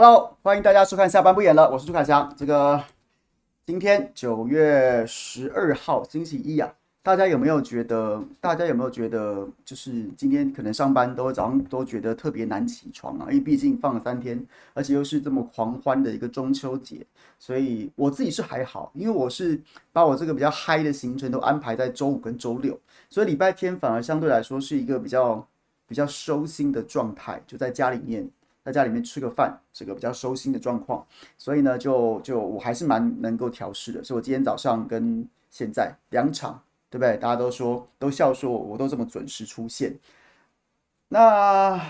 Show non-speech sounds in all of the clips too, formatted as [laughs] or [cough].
Hello，欢迎大家收看下班不演了，我是朱凯翔。这个今天九月十二号星期一啊，大家有没有觉得？大家有没有觉得，就是今天可能上班都早上都觉得特别难起床啊？因为毕竟放了三天，而且又是这么狂欢的一个中秋节，所以我自己是还好，因为我是把我这个比较嗨的行程都安排在周五跟周六，所以礼拜天反而相对来说是一个比较比较收心的状态，就在家里面。在家里面吃个饭，这个比较收心的状况，所以呢，就就我还是蛮能够调试的。所以我今天早上跟现在两场，对不对？大家都说都笑说我，我都这么准时出现。那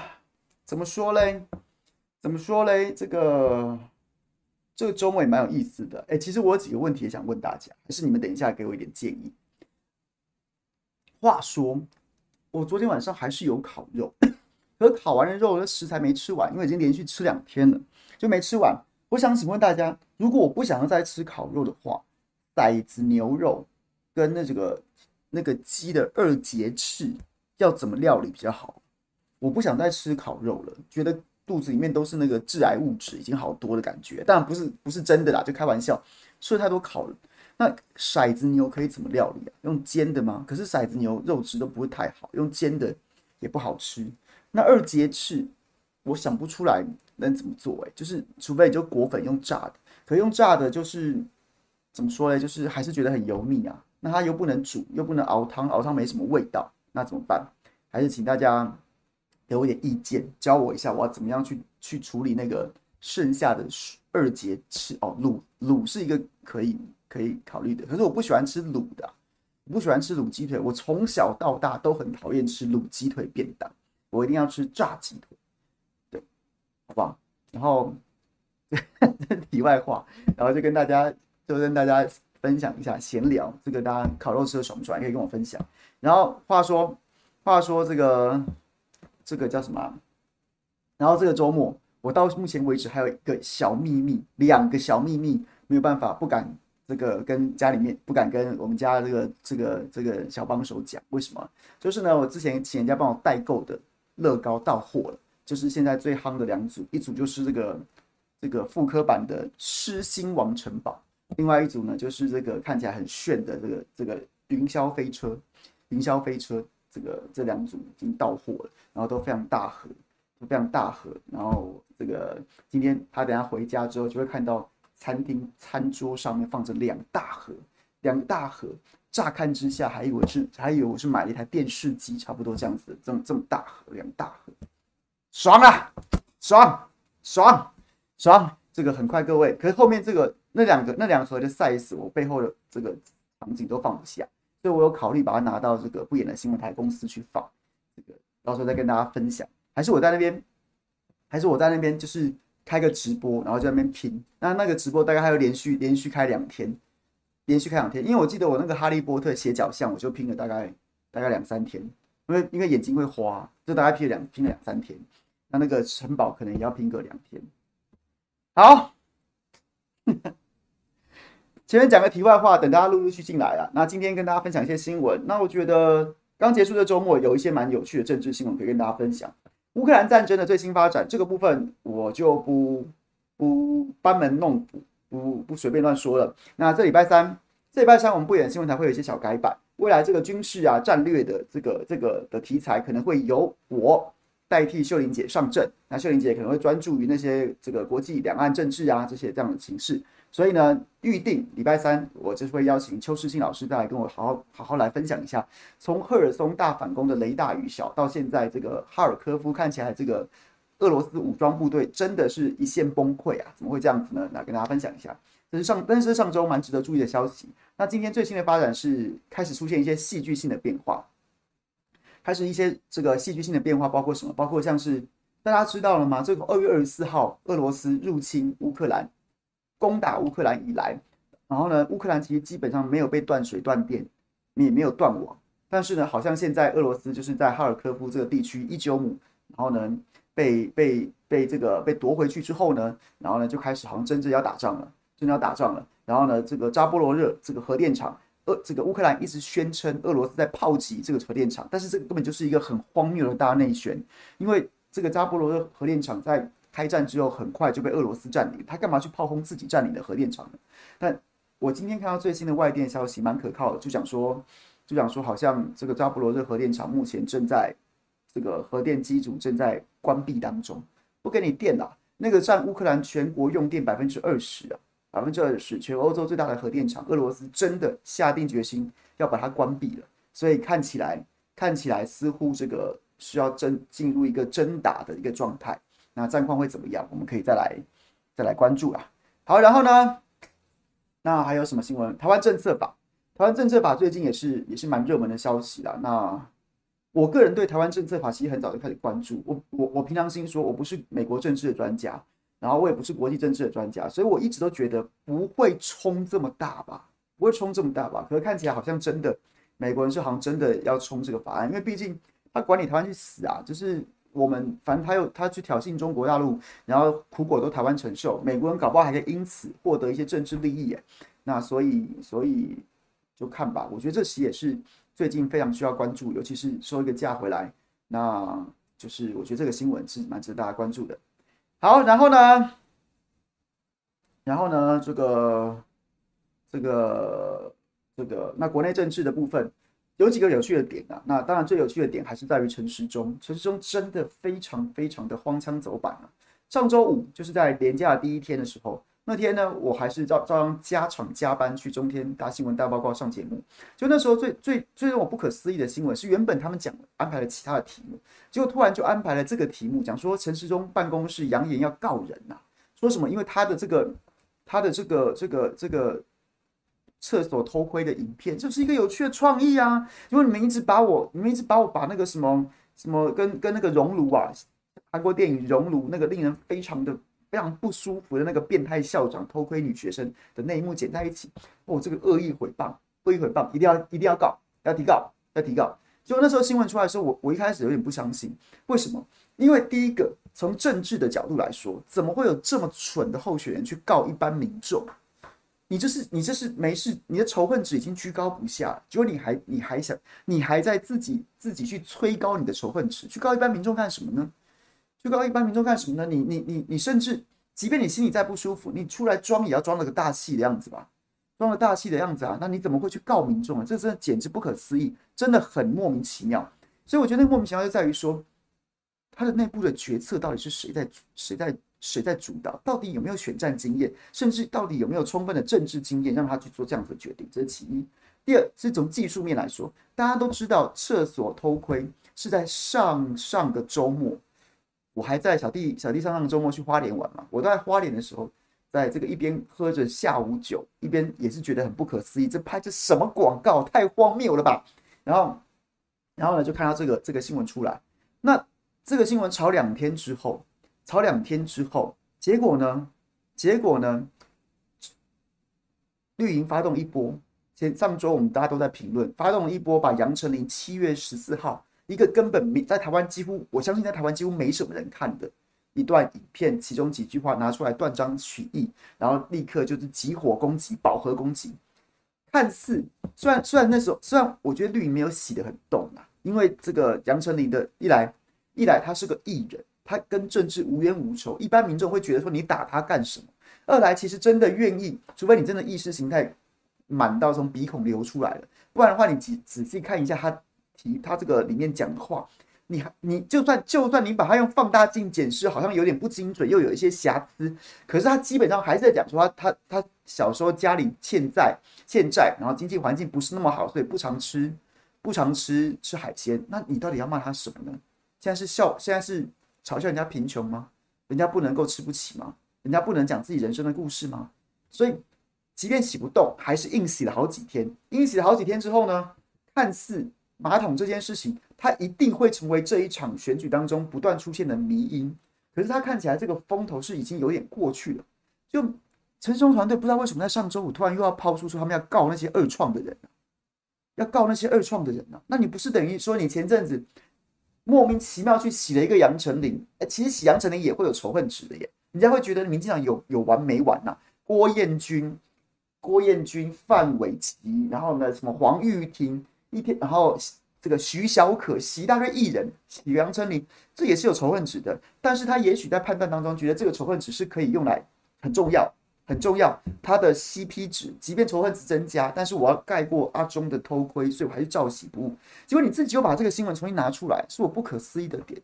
怎么说嘞？怎么说嘞？这个这个周末也蛮有意思的。哎，其实我有几个问题也想问大家，还是你们等一下给我一点建议。话说，我昨天晚上还是有烤肉。可烤完的肉的食材没吃完，因为已经连续吃两天了，就没吃完。我想请问大家，如果我不想要再吃烤肉的话，骰子牛肉跟那这个那个鸡的二节翅要怎么料理比较好？我不想再吃烤肉了，觉得肚子里面都是那个致癌物质，已经好多的感觉。当然不是不是真的啦，就开玩笑。吃了太多烤，那骰子牛可以怎么料理啊？用煎的吗？可是骰子牛肉质都不会太好，用煎的也不好吃。那二节翅，我想不出来能怎么做哎、就是除非你就裹粉用炸的，可用炸的，就是怎么说呢？就是还是觉得很油腻啊。那它又不能煮，又不能熬汤，熬汤没什么味道，那怎么办？还是请大家给我一点意见，教我一下，我要怎么样去去处理那个剩下的二节翅哦。卤卤是一个可以可以考虑的，可是我不喜欢吃卤的、我不喜欢吃卤鸡腿，我从小到大都很讨厌吃卤鸡腿便当。我一定要吃炸鸡腿，对，好不好？然后 [laughs] 题外话，然后就跟大家就跟大家分享一下闲聊，这个大家烤肉吃的爽不爽？可以跟我分享。然后话说话说这个这个叫什么？然后这个周末，我到目前为止还有一个小秘密，两个小秘密没有办法，不敢这个跟家里面不敢跟我们家这个这个这个小帮手讲，为什么？就是呢，我之前请人家帮我代购的。乐高到货了，就是现在最夯的两组，一组就是这个这个复刻版的狮心王城堡，另外一组呢就是这个看起来很炫的这个这个云霄飞车，云霄飞车这个这两组已经到货了，然后都非常大盒，都非常大盒，然后这个今天他等下回家之后就会看到餐厅餐桌上面放着两大盒，两大盒。乍看之下，还以为是还以为我是买了一台电视机，差不多这样子，这么这么大盒，两大盒，爽啊，爽爽爽！这个很快，各位，可是后面这个那两个那两盒的 size，我背后的这个场景都放不下，所以我有考虑把它拿到这个不演的新闻台公司去放，这个到时候再跟大家分享。还是我在那边，还是我在那边，就是开个直播，然后在那边拼。那那个直播大概还有连续连续开两天。连续看两天，因为我记得我那个哈利波特斜角巷，我就拼了大概大概两三天，因为因为眼睛会花，就大概拼了两拼了两三天。那那个城堡可能也要拼个两天。好，[laughs] 前面讲个题外话，等大家陆陆续续进来啊。那今天跟大家分享一些新闻。那我觉得刚结束的周末有一些蛮有趣的政治新闻可以跟大家分享。乌克兰战争的最新发展，这个部分我就不不班门弄斧。不不随便乱说了。那这礼拜三，这礼拜三我们不演新闻台会有一些小改版。未来这个军事啊、战略的这个这个的题材，可能会由我代替秀玲姐上阵。那秀玲姐可能会专注于那些这个国际两岸政治啊这些这样的形式。所以呢，预定礼拜三我就是会邀请邱世信老师再来跟我好好好好来分享一下，从赫尔松大反攻的雷大雨小，到现在这个哈尔科夫看起来这个。俄罗斯武装部队真的是一线崩溃啊！怎么会这样子呢？那跟大家分享一下，这是上，但是上周蛮值得注意的消息。那今天最新的发展是开始出现一些戏剧性的变化，开始一些这个戏剧性的变化，包括什么？包括像是大家知道了吗？这个二月二十四号，俄罗斯入侵乌克兰，攻打乌克兰以来，然后呢，乌克兰其实基本上没有被断水断电，也没有断网，但是呢，好像现在俄罗斯就是在哈尔科夫这个地区伊久姆，然后呢，被被被这个被夺回去之后呢，然后呢就开始好像真正要打仗了，真的要打仗了。然后呢，这个扎波罗热这个核电厂。俄这个乌克兰一直宣称俄罗斯在炮击这个核电厂，但是这个根本就是一个很荒谬的大内宣，因为这个扎波罗热核电厂在开战之后很快就被俄罗斯占领，他干嘛去炮轰自己占领的核电厂呢？但我今天看到最新的外电消息，蛮可靠的，就讲说，就讲说，好像这个扎波罗热核电厂目前正在这个核电机组正在关闭当中，不给你电了，那个占乌克兰全国用电百分之二十啊。百分之二十，全欧洲最大的核电厂，俄罗斯真的下定决心要把它关闭了，所以看起来，看起来似乎这个需要真进入一个真打的一个状态。那战况会怎么样？我们可以再来再来关注啊。好，然后呢，那还有什么新闻？台湾政策法，台湾政策法最近也是也是蛮热门的消息啦。那我个人对台湾政策法其实很早就开始关注。我我我平常心说，我不是美国政治的专家。然后我也不是国际政治的专家，所以我一直都觉得不会冲这么大吧，不会冲这么大吧。可是看起来好像真的，美国人是好像真的要冲这个法案，因为毕竟他管理台湾去死啊，就是我们反正他又他去挑衅中国大陆，然后苦果都台湾承受，美国人搞不好还可以因此获得一些政治利益耶。那所以所以就看吧，我觉得这其实也是最近非常需要关注，尤其是收一个假回来，那就是我觉得这个新闻是蛮值得大家关注的。好，然后呢？然后呢？这个、这个、这个，那国内政治的部分有几个有趣的点啊。那当然，最有趣的点还是在于陈时中。陈时中真的非常非常的荒腔走板啊。上周五就是在连假第一天的时候。那天呢，我还是照照样加场加班去中天大新闻大报告上节目。就那时候最最最让我不可思议的新闻是，原本他们讲安排了其他的题目，结果突然就安排了这个题目，讲说陈时中办公室扬言要告人呐、说什么？因为他的这个他的这个这个这个厕所偷窥的影片，这是一个有趣的创意啊！因为你们一直把我，你们一直把我把那个什么什么跟跟那个熔炉啊，韩国电影熔炉那个令人非常的。非常不舒服的那个变态校长偷窥女学生的那一幕剪在一起，哦，这个恶意诽谤，恶意诽谤，一定要一定要告，要提告，要提告。就那时候新闻出来的时候，我我一开始有点不相信，为什么？因为第一个，从政治的角度来说，怎么会有这么蠢的候选人去告一般民众？你这是你这是没事，你的仇恨值已经居高不下，结果你还你还想你还在自己自己去催高你的仇恨值，去告一般民众干什么呢？去告一般民众干什么呢？你你你你甚至，即便你心里再不舒服，你出来装也要装了个大气的样子吧，装了大气的样子啊，那你怎么会去告民众啊？这真的简直不可思议，真的很莫名其妙。所以我觉得那莫名其妙就在于说，他的内部的决策到底是谁在谁在谁在主导？到底有没有选战经验？甚至到底有没有充分的政治经验让他去做这样子的决定？这是其一。第二是从技术面来说，大家都知道厕所偷窥是在上上个周末。我还在小弟小弟上上周末去花莲玩嘛，我都在花莲的时候，在这个一边喝着下午酒，一边也是觉得很不可思议，这拍这什么广告，太荒谬了吧？然后，然后呢，就看到这个这个新闻出来，那这个新闻炒两天之后，炒两天之后，结果呢？结果呢？绿营发动一波，前上周我们大家都在评论，发动了一波，把杨丞琳七月十四号。一个根本没在台湾几乎，我相信在台湾几乎没什么人看的一段影片，其中几句话拿出来断章取义，然后立刻就是集火攻击、饱和攻击。看似虽然虽然那时候虽然我觉得绿营没有洗得很动啊，因为这个杨丞琳的一来一来他是个艺人，他跟政治无冤无仇，一般民众会觉得说你打他干什么？二来其实真的愿意，除非你真的意识形态满到从鼻孔流出来了，不然的话你仔仔细看一下他。提他这个里面讲的话，你还你就算就算你把它用放大镜检视，好像有点不精准，又有一些瑕疵，可是他基本上还是在讲说他他他小时候家里欠债欠债，然后经济环境不是那么好，所以不常吃不常吃吃海鲜。那你到底要骂他什么呢？现在是笑，现在是嘲笑人家贫穷吗？人家不能够吃不起吗？人家不能讲自己人生的故事吗？所以即便洗不动，还是硬洗了好几天。硬洗了好几天之后呢，看似。马桶这件事情，它一定会成为这一场选举当中不断出现的迷因。可是他看起来这个风头是已经有点过去了。就陈松团队不知道为什么在上周五突然又要抛出说他们要告那些二创的人，要告那些二创的人呢？那你不是等于说你前阵子莫名其妙去洗了一个杨丞琳？哎，其实洗杨丞琳也会有仇恨值的耶，人家会觉得民进党有有完没完呐？郭彦均、郭彦均、范玮琪，然后呢什么黄玉婷一天，然后。这个徐小可习大堆艺人，洗杨丞琳，这也是有仇恨值的。但是他也许在判断当中觉得这个仇恨值是可以用来很重要、很重要。他的 CP 值，即便仇恨值增加，但是我要盖过阿中的偷窥，所以我还是照洗不误。结果你自己又把这个新闻重新拿出来，是我不可思议的点。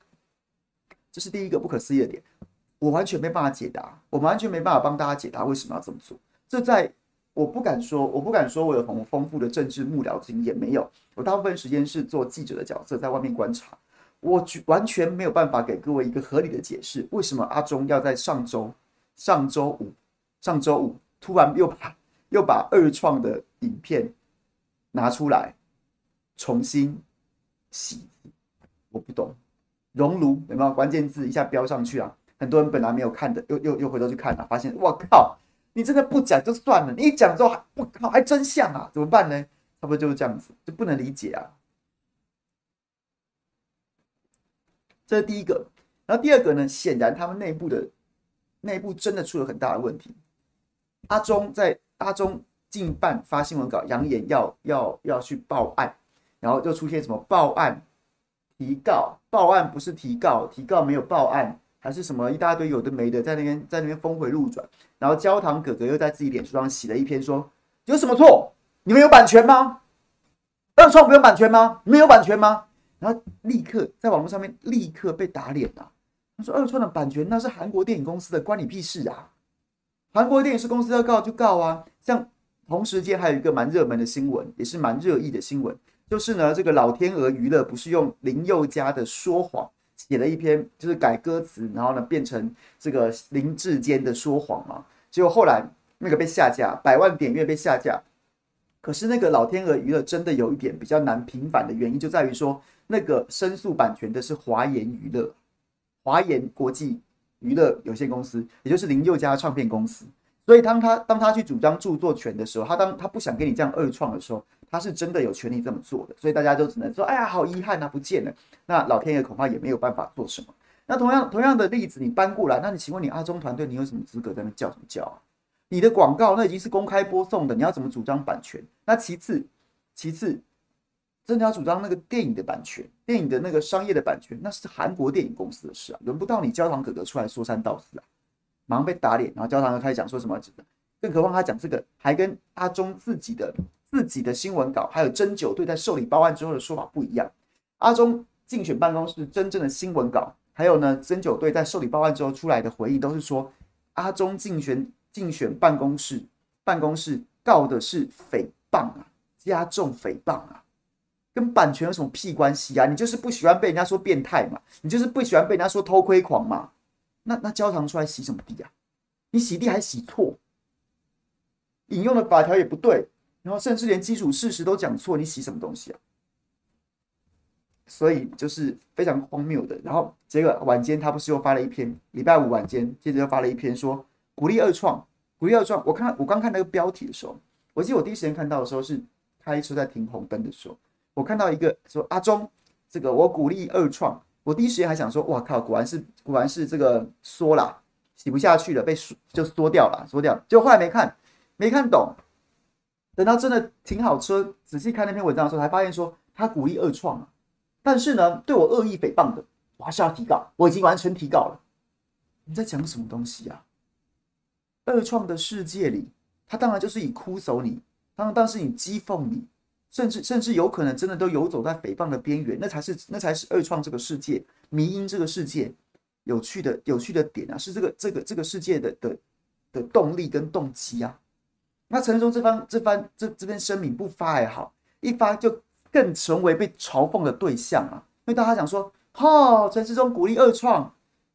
这是第一个不可思议的点，我完全没办法解答，我完全没办法帮大家解答为什么要这么做。这在。我不敢说，我不敢说我有很丰富的政治幕僚经验，没有。我大部分时间是做记者的角色，在外面观察。我完全没有办法给各位一个合理的解释，为什么阿中要在上周、上周五、上周五突然又把又把二创的影片拿出来重新洗？我不懂。熔炉有没有关键字一下标上去啊？很多人本来没有看的，又又又回头去看了，发现我靠！你真的不讲就算了，你一讲之后还我靠，还真像啊，怎么办呢？差不多就是这样子，就不能理解啊。这是第一个，然后第二个呢？显然他们内部的内部真的出了很大的问题。阿中在阿中近办发新闻稿，扬言要要要去报案，然后就出现什么报案提告，报案不是提告，提告没有报案。还是什么一大堆有的没的，在那边在那边峰回路转，然后焦糖哥哥又在自己脸书上写了一篇说，有什么错？你们有版权吗？二创不用版权吗？你们有版权吗？然后立刻在网络上面立刻被打脸了。他说二创的版权那是韩国电影公司的，关你屁事啊！韩国电影是公司要告就告啊。像同时间还有一个蛮热门的新闻，也是蛮热议的新闻，就是呢这个老天鹅娱乐不是用林宥嘉的说谎。写了一篇，就是改歌词，然后呢变成这个林志坚的说谎嘛。结果后来那个被下架，百万点阅被下架。可是那个老天鹅娱乐真的有一点比较难平反的原因，就在于说那个申诉版权的是华研娱乐，华研国际娱乐有限公司，也就是林宥嘉唱片公司。所以当他当他去主张著作权的时候，他当他不想跟你这样二创的时候。他是真的有权利这么做的，所以大家都只能说：“哎呀，好遗憾啊，不见了。”那老天爷恐怕也没有办法做什么。那同样同样的例子，你搬过来，那你请问你阿中团队，你有什么资格在那叫什么叫啊？你的广告那已经是公开播送的，你要怎么主张版权？那其次，其次，真的要主张那个电影的版权，电影的那个商业的版权，那是韩国电影公司的事啊，轮不到你焦糖哥哥出来说三道四啊，马上被打脸，然后焦糖哥开始讲说什么？更何况他讲这个还跟阿中自己的。自己的新闻稿，还有侦九队在受理报案之后的说法不一样。阿中竞选办公室真正的新闻稿，还有呢，侦九队在受理报案之后出来的回应，都是说阿中竞选竞选办公室办公室告的是诽谤啊，加重诽谤啊，跟版权有什么屁关系啊？你就是不喜欢被人家说变态嘛，你就是不喜欢被人家说偷窥狂嘛？那那焦糖出来洗什么地啊？你洗地还洗错，引用的法条也不对。然后甚至连基础事实都讲错，你洗什么东西啊？所以就是非常荒谬的。然后结果晚间他不是又发了一篇，礼拜五晚间接着又发了一篇说鼓励二创，鼓励二创。我看我刚看那个标题的时候，我记得我第一时间看到的时候是开车在停红灯的时候，我看到一个说阿中这个我鼓励二创，我第一时间还想说哇靠，果然是果然是这个缩了，洗不下去了，被缩就缩掉了，缩掉。结果后来没看没看懂。等到真的停好车，仔细看那篇文章的时候，才发现说他鼓励二创啊。但是呢，对我恶意诽谤的，我还是要提告。我已经完全提告了。你在讲什么东西啊？二创的世界里，他当然就是以哭诉你，当然当时你讥讽你，甚至甚至有可能真的都游走在诽谤的边缘。那才是那才是二创这个世界，迷因这个世界有趣的有趣的点啊，是这个这个这个世界的的的动力跟动机啊。那陈时中这番这番这这篇声明不发还好，一发就更成为被嘲讽的对象啊！因为大家讲说，哈，陈世中鼓励二创，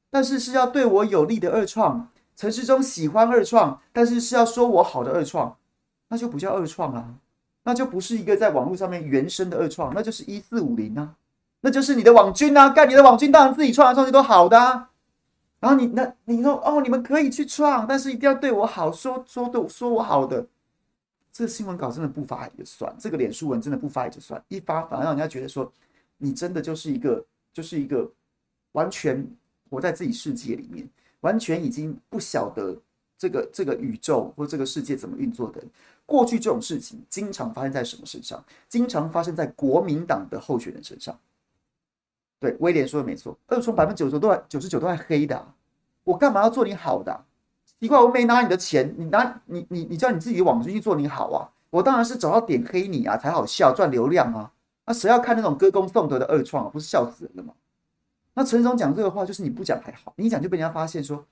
但是是要对我有利的二创；陈世中喜欢二创，但是是要说我好的二创，那就不叫二创啊，那就不是一个在网络上面原生的二创，那就是一四五零啊，那就是你的网军啊，干你的网军当然自己创来创去都好的啊。然后你那你说哦，你们可以去创，但是一定要对我好，说说对说我好的。这个新闻稿真的不发也就算，这个脸书文真的不发也就算，一发反而让人家觉得说你真的就是一个就是一个完全活在自己世界里面，完全已经不晓得这个这个宇宙或这个世界怎么运作的。过去这种事情经常发生在什么身上？经常发生在国民党的候选人身上。对，威廉说的没错，二创百分之九十九都九十九都在黑的，我干嘛要做你好的啊？奇怪，我没拿你的钱，你拿你你你叫你自己网军去做你好啊？我当然是找到点黑你啊，才好笑赚流量啊！那谁要看那种歌功颂德的二创啊？不是笑死人了吗？那陈总讲这个话，就是你不讲还好，你一讲就被人家发现说，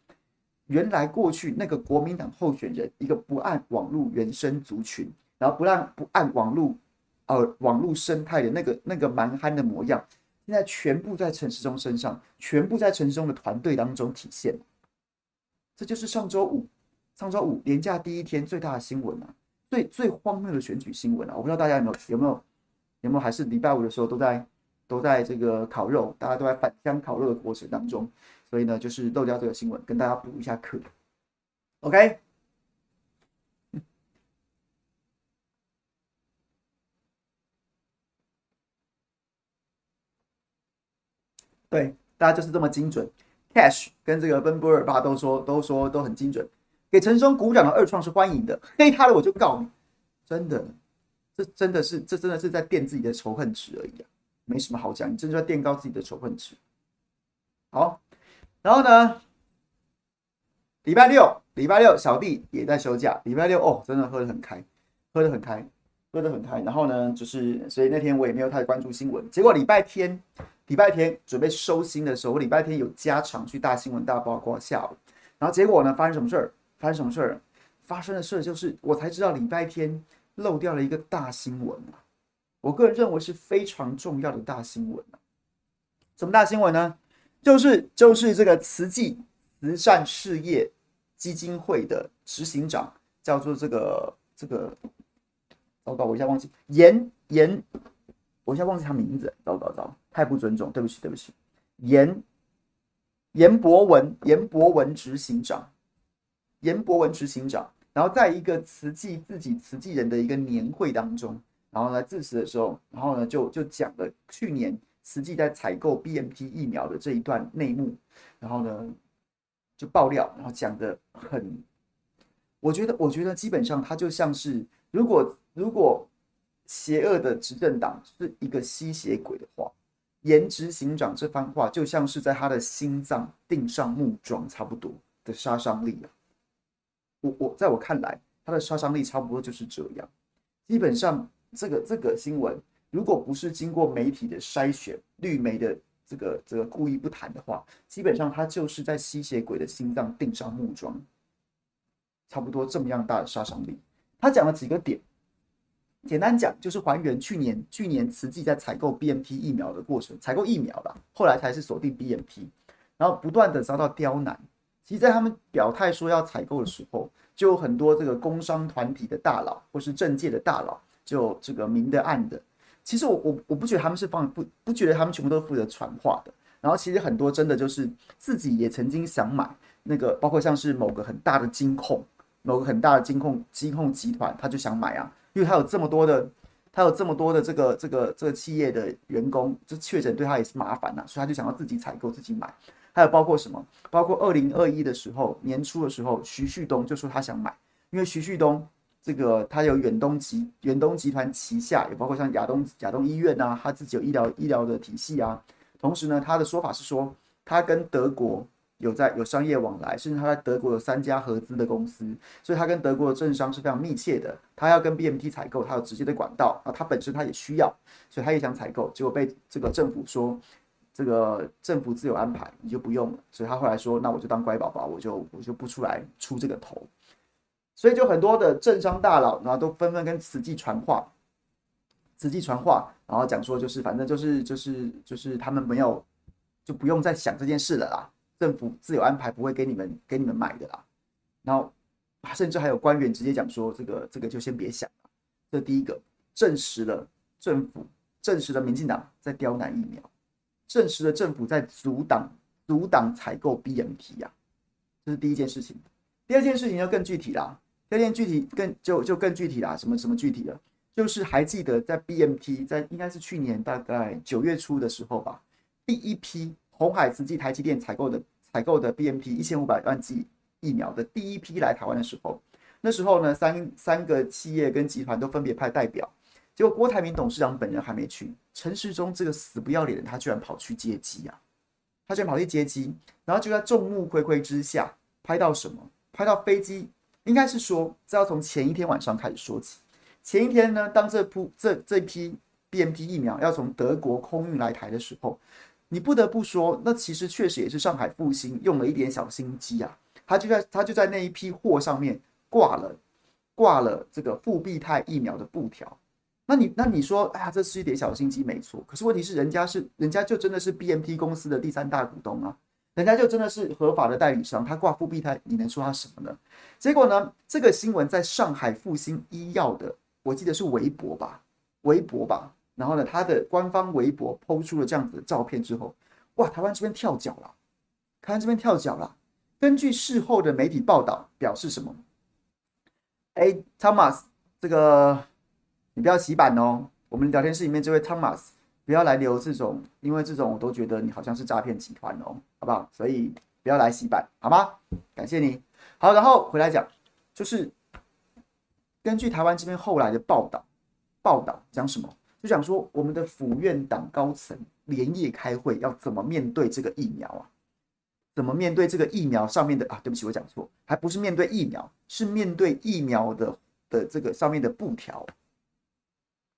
原来过去那个国民党候选人一个不按网络原生族群，然后不让不按网络呃网络生态的那个那个蛮憨的模样。现在全部在陈时中身上，全部在陈时中的团队当中体现。这就是上周五，上周五连假第一天最大的新闻啊，最最荒谬的选举新闻啊！我不知道大家有没有有没有有没有还是礼拜五的时候都在都在这个烤肉，大家都在返乡烤肉的过程当中，所以呢，就是漏掉这个新闻，跟大家补一下课。OK。对，大家就是这么精准。Cash 跟这个奔波尔巴都说都说都很精准，给陈松鼓掌的二创是欢迎的，黑他的我就告你，真的，这真的是这真的是在垫自己的仇恨值而已啊，没什么好讲，你真的在垫高自己的仇恨值。好，然后呢，礼拜六礼拜六小弟也在休假，礼拜六哦，真的喝得很开，喝得很开，喝得很开。然后呢，就是所以那天我也没有太关注新闻，结果礼拜天。礼拜天准备收心的时候，我礼拜天有加场去大新闻大曝光下午，然后结果呢，发生什么事儿？发生什么事儿？发生的事就是我才知道礼拜天漏掉了一个大新闻！我个人认为是非常重要的大新闻！什么大新闻呢？就是就是这个慈济慈善事业基金会的执行长叫做这个这个，糟糕，我一下忘记严严。我一下忘记他名字，糟糟糟，太不尊重，对不起，对不起。严严博文，严博文执行长，严博文执行长。然后在一个慈济自己慈济人的一个年会当中，然后呢致辞的时候，然后呢就就讲了去年慈济在采购 BNT 疫苗的这一段内幕，然后呢就爆料，然后讲的很，我觉得我觉得基本上他就像是如果如果。邪恶的执政党是一个吸血鬼的话，颜值行长这番话就像是在他的心脏钉上木桩，差不多的杀伤力啊！我我在我看来，他的杀伤力差不多就是这样。基本上，这个这个新闻，如果不是经过媒体的筛选、绿媒的这个这个故意不谈的话，基本上他就是在吸血鬼的心脏钉上木桩，差不多这么样大的杀伤力。他讲了几个点。简单讲，就是还原去年去年慈济在采购 BNT 疫苗的过程，采购疫苗吧，后来才是锁定 BNT，然后不断的遭到刁难。其实，在他们表态说要采购的时候，就有很多这个工商团体的大佬或是政界的大佬，就这个明的暗的。其实我我我不觉得他们是放不不觉得他们全部都负责传话的。然后其实很多真的就是自己也曾经想买那个，包括像是某个很大的金控，某个很大的金控金控集团，他就想买啊。因为他有这么多的，他有这么多的这个这个这个企业的员工，这确诊对他也是麻烦呐，所以他就想要自己采购自己买。还有包括什么？包括二零二一的时候年初的时候，徐旭东就说他想买，因为徐旭东这个他有远东集远东集团旗下，也包括像亚东亚东医院啊，他自己有医疗医疗的体系啊。同时呢，他的说法是说他跟德国。有在有商业往来，甚至他在德国有三家合资的公司，所以他跟德国的政商是非常密切的。他要跟 BMT 采购，他有直接的管道啊，他本身他也需要，所以他也想采购，结果被这个政府说，这个政府自有安排，你就不用了。所以他后来说，那我就当乖宝宝，我就我就不出来出这个头。所以就很多的政商大佬，然后都纷纷跟慈济传话，慈济传话，然后讲说就是反正就是就是就是他们没有就不用再想这件事了啦。政府自有安排，不会给你们给你们买的啦。然后，甚至还有官员直接讲说：“这个这个就先别想了。”这第一个。证实了政府，证实了民进党在刁难疫苗，证实了政府在阻挡阻挡采购 BMT 呀、啊，这是第一件事情。第二件事情就更具体啦，第二件具体更就就更具体啦，什么什么具体的？就是还记得在 BMT 在应该是去年大概九月初的时候吧，第一批鸿海、慈济、台积电采购的采购的 BNT 一千五百万剂疫苗的第一批来台湾的时候，那时候呢，三三个企业跟集团都分别派代表，结果郭台铭董事长本人还没去，陈时中这个死不要脸的他居然跑去接机啊，他居然跑去接机，然后就在众目睽睽之下拍到什么？拍到飞机，应该是说这要从前一天晚上开始说起。前一天呢，当这批这这批 BNT 疫苗要从德国空运来台的时候，你不得不说，那其实确实也是上海复星用了一点小心机啊。他就在他就在那一批货上面挂了挂了这个复必泰疫苗的布条。那你那你说，哎呀，这是一点小心机，没错。可是问题是，人家是人家就真的是 BNT 公司的第三大股东啊，人家就真的是合法的代理商，他挂复必泰，你能说他什么呢？结果呢，这个新闻在上海复星医药的。我记得是微博吧，微博吧，然后呢，他的官方微博抛出了这样子的照片之后，哇，台湾这边跳脚了，台湾这边跳脚了。根据事后的媒体报道表示什么？哎，Thomas，这个你不要洗版哦，我们聊天室里面这位 Thomas 不要来留这种，因为这种我都觉得你好像是诈骗集团哦，好不好？所以不要来洗版，好吗？感谢你。好，然后回来讲，就是。根据台湾这边后来的报道，报道讲什么？就想说我们的府院党高层连夜开会，要怎么面对这个疫苗啊？怎么面对这个疫苗上面的啊？对不起，我讲错，还不是面对疫苗，是面对疫苗的的这个上面的布条，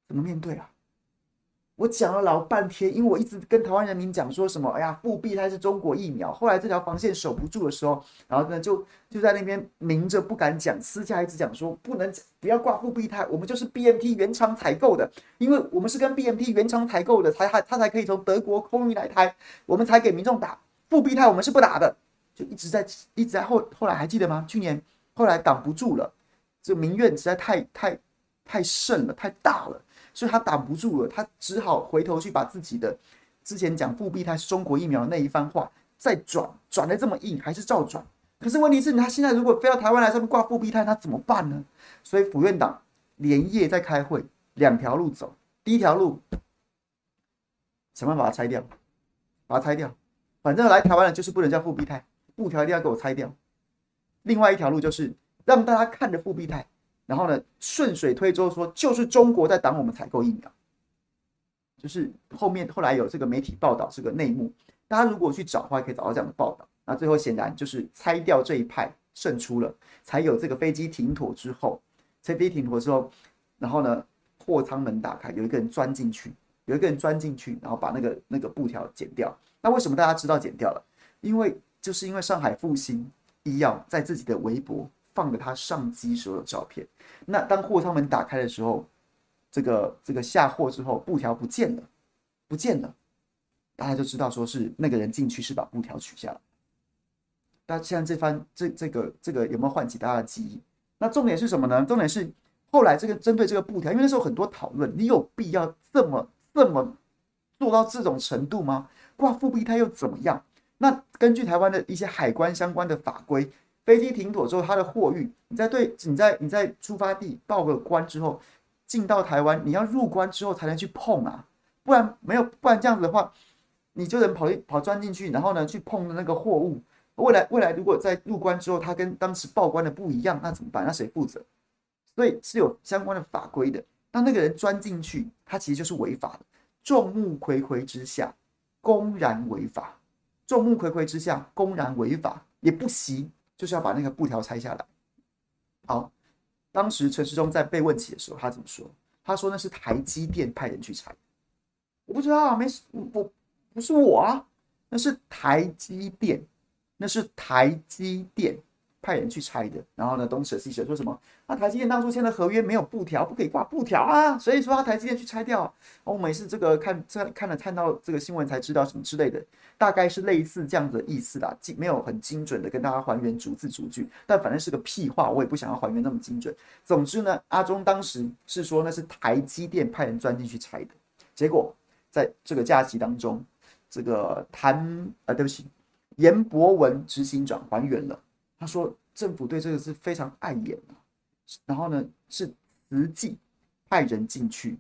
怎么面对啊？我讲了老半天，因为我一直跟台湾人民讲说什么，哎呀，复必泰是中国疫苗。后来这条防线守不住的时候，然后呢，就就在那边明着不敢讲，私下一直讲说不能不要挂复必泰，我们就是 BNT 原厂采购的，因为我们是跟 BNT 原厂采购的，才还他才可以从德国空运来台，我们才给民众打复必泰，我们是不打的，就一直在一直在后后来还记得吗？去年后来挡不住了，这民怨实在太太太盛了，太大了。所以他挡不住了，他只好回头去把自己的之前讲复必泰是中国疫苗的那一番话再转，转得这么硬，还是照转。可是问题是，他现在如果非要台湾来上面挂复必泰，他怎么办呢？所以府院党连夜在开会，两条路走。第一条路，想办法把它拆掉，把它拆掉。反正来台湾的就是不能叫复必泰，布条一定要给我拆掉。另外一条路就是让大家看着复必泰。然后呢，顺水推舟说，就是中国在挡我们采购疫苗，就是后面后来有这个媒体报道这个内幕，大家如果去找的话，可以找到这样的报道。那最后显然就是拆掉这一派胜出了，才有这个飞机停妥之后，飞机停妥之后，然后呢，货舱门打开，有一个人钻进去，有一个人钻进去，然后把那个那个布条剪掉。那为什么大家知道剪掉了？因为就是因为上海复星医药在自己的微博。放了他上机时候的照片。那当货舱门打开的时候，这个这个下货之后，布条不见了，不见了，大家就知道说是那个人进去是把布条取下来。那现在这番这这个这个有没有唤起大家的记忆？那重点是什么呢？重点是后来这个针对这个布条，因为那时候很多讨论，你有必要这么这么做到这种程度吗？挂复必泰又怎么样？那根据台湾的一些海关相关的法规。飞机停妥之后，它的货运，你在对，你在你在出发地报个关之后，进到台湾，你要入关之后才能去碰啊，不然没有，不然这样子的话，你就能跑一跑钻进去，然后呢去碰那个货物。未来未来如果在入关之后，它跟当时报关的不一样，那怎么办？那谁负责？所以是有相关的法规的。当那个人钻进去，他其实就是违法的。众目睽睽之下，公然违法。众目睽睽之下，公然违法也不行。就是要把那个布条拆下来。好，当时陈时中在被问起的时候，他怎么说？他说那是台积电派人去拆。我不知道，没事，我不是我啊，那是台积电，那是台积电派人去拆的。然后呢，东扯西扯说什么？那台积电当初签的合约没有布条，不可以挂布条啊，所以说他台积电去拆掉。我们是这个看这看了看到这个新闻才知道什么之类的，大概是类似这样子的意思啦，没有很精准的跟大家还原逐字逐句，但反正是个屁话，我也不想要还原那么精准。总之呢，阿中当时是说那是台积电派人钻进去拆的，结果在这个假期当中，这个谭啊，对不起。严博文执行长还原了，他说政府对这个是非常碍眼的，然后呢是实际派人进去，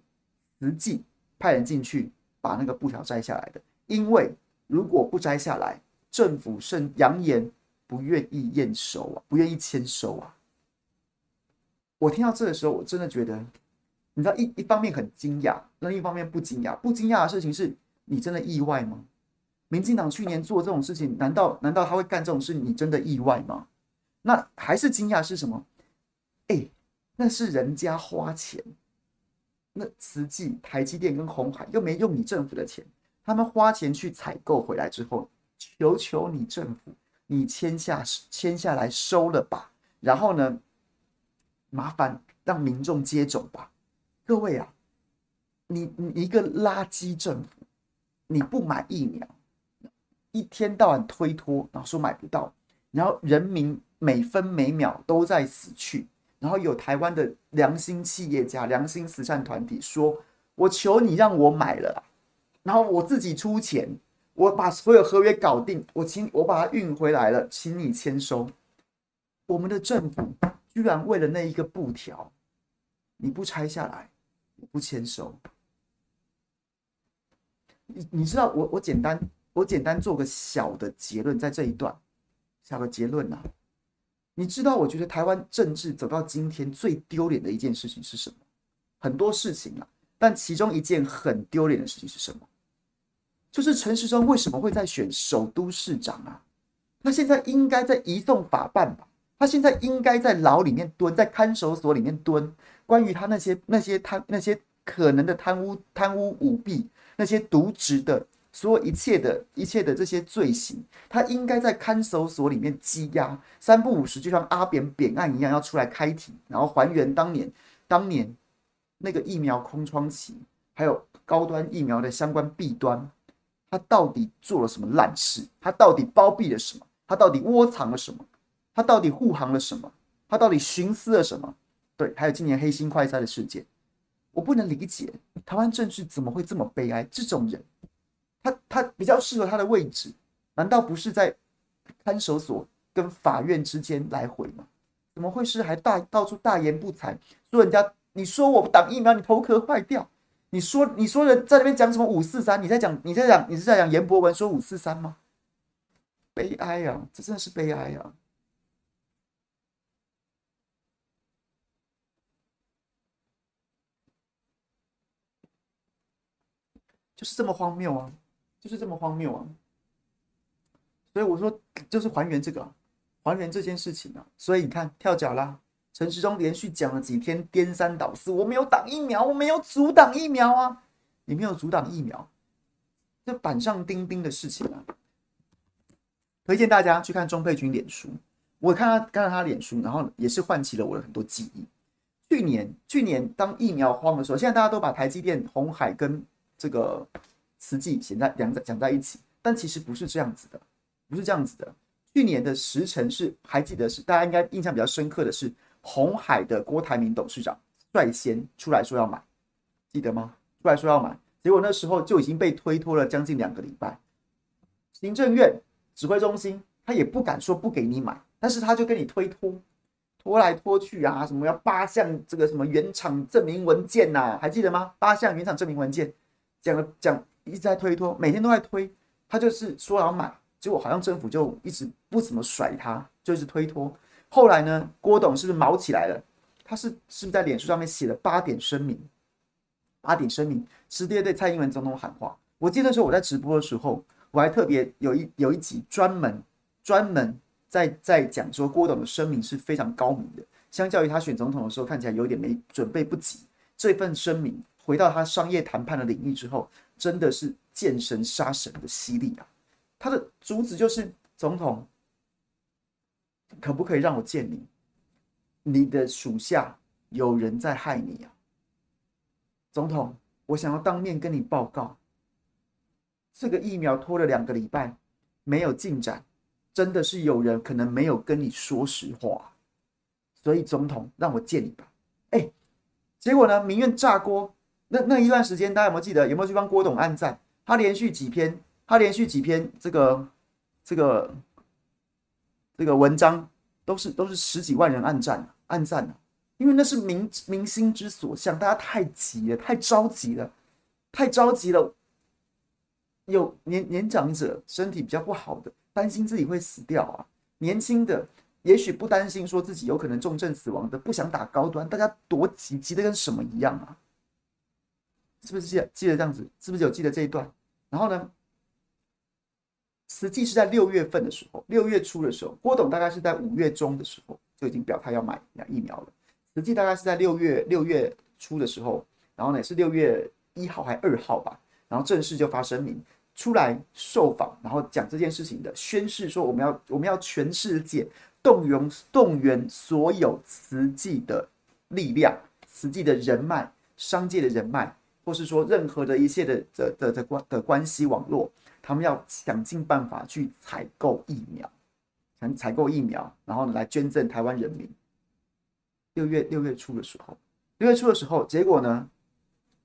实际派人进去把那个布条摘下来的，因为如果不摘下来，政府甚扬言不愿意验收啊，不愿意签收啊。我听到这个时候，我真的觉得，你知道一一方面很惊讶，另一方面不惊讶。不惊讶的事情是你真的意外吗？民进党去年做这种事情，难道难道他会干这种事？你真的意外吗？那还是惊讶是什么？哎，那是人家花钱，那慈济、台积电跟鸿海又没用你政府的钱，他们花钱去采购回来之后，求求你政府，你签下签下来收了吧，然后呢，麻烦让民众接种吧。各位啊，你你一个垃圾政府，你不买疫苗。一天到晚推脱，然后说买不到，然后人民每分每秒都在死去，然后有台湾的良心企业家、良心慈善团体说：“我求你让我买了，然后我自己出钱，我把所有合约搞定，我请我把它运回来了，请你签收。”我们的政府居然为了那一个布条，你不拆下来，不签收，你你知道我我简单。我简单做个小的结论，在这一段，小的结论啊，你知道，我觉得台湾政治走到今天最丢脸的一件事情是什么？很多事情啊，但其中一件很丢脸的事情是什么？就是陈时中为什么会在选首都市长啊？他现在应该在移送法办吧？他现在应该在牢里面蹲，在看守所里面蹲。关于他那些那些贪那些可能的贪污贪污舞弊，那些渎职的。所有一切的一切的这些罪行，他应该在看守所里面羁押，三不五时就像阿扁扁案一样要出来开庭，然后还原当年当年那个疫苗空窗期，还有高端疫苗的相关弊端，他到底做了什么烂事？他到底包庇了什么？他到底窝藏了什么？他到底护航了什么？他到底徇私了什么？对，还有今年黑心快筛的事件，我不能理解台湾政治怎么会这么悲哀？这种人。他他比较适合他的位置，难道不是在看守所跟法院之间来回吗？怎么会是还大到处大言不惭，说人家你说我挡疫苗，你头壳坏掉？你说你说人在那边讲什么五四三？你在讲你在讲你是在讲颜博文说五四三吗？悲哀啊，这真的是悲哀啊！就是这么荒谬啊！就是这么荒谬啊！所以我说，就是还原这个，还原这件事情啊！所以你看，跳脚啦！陈时中连续讲了几天，颠三倒四，我没有挡疫苗，我没有阻挡疫苗啊！你没有阻挡疫苗，这板上钉钉的事情啊！推荐大家去看钟佩君脸书，我看他看了他脸书，然后也是唤起了我的很多记忆。去年，去年当疫苗荒的时候，现在大家都把台积电、红海跟这个。慈济现在两在讲在一起，但其实不是这样子的，不是这样子的。去年的时程是还记得是大家应该印象比较深刻的是，红海的郭台铭董事长率先出来说要买，记得吗？出来说要买，结果那时候就已经被推脱了将近两个礼拜。行政院指挥中心他也不敢说不给你买，但是他就跟你推脱，拖来拖去啊，什么要八项这个什么原厂证明文件呐、啊，还记得吗？八项原厂证明文件讲了讲。一直在推脱，每天都在推，他就是说要买，结果好像政府就一直不怎么甩他，就一直推脱。后来呢，郭董是不是毛起来了？他是是不是在脸书上面写了八点声明？八点声明直接对蔡英文总统喊话。我记得时候我在直播的时候，我还特别有一有一集专门专门在在讲说郭董的声明是非常高明的，相较于他选总统的时候看起来有点没准备不及。这份声明回到他商业谈判的领域之后。真的是见神杀神的犀利啊！他的主旨就是总统，可不可以让我见你？你的属下有人在害你啊！总统，我想要当面跟你报告，这个疫苗拖了两个礼拜没有进展，真的是有人可能没有跟你说实话，所以总统让我见你吧。哎，结果呢？民怨炸锅。那那一段时间，大家有没有记得？有没有去帮郭董按赞？他连续几篇，他连续几篇这个这个这个文章，都是都是十几万人按赞按赞啊！因为那是民民心之所向，大家太急了，太着急了，太着急了。有年年长者身体比较不好的，担心自己会死掉啊；年轻的也许不担心，说自己有可能重症死亡的，不想打高端，大家多急，急的跟什么一样啊！是不是记得记得这样子？是不是有记得这一段？然后呢，实际是在六月份的时候，六月初的时候，郭董大概是在五月中的时候就已经表态要买疫苗了。实际大概是在六月六月初的时候，然后呢是六月一号还二号吧，然后正式就发声明出来受访，然后讲这件事情的宣誓说我们要我们要全世界动员动员所有慈济的力量、慈济的人脉、商界的人脉。或是说任何的一切的的的的关的关系网络，他们要想尽办法去采购疫苗，想采购疫苗，然后呢来捐赠台湾人民。六月六月初的时候，六月初的时候，结果呢？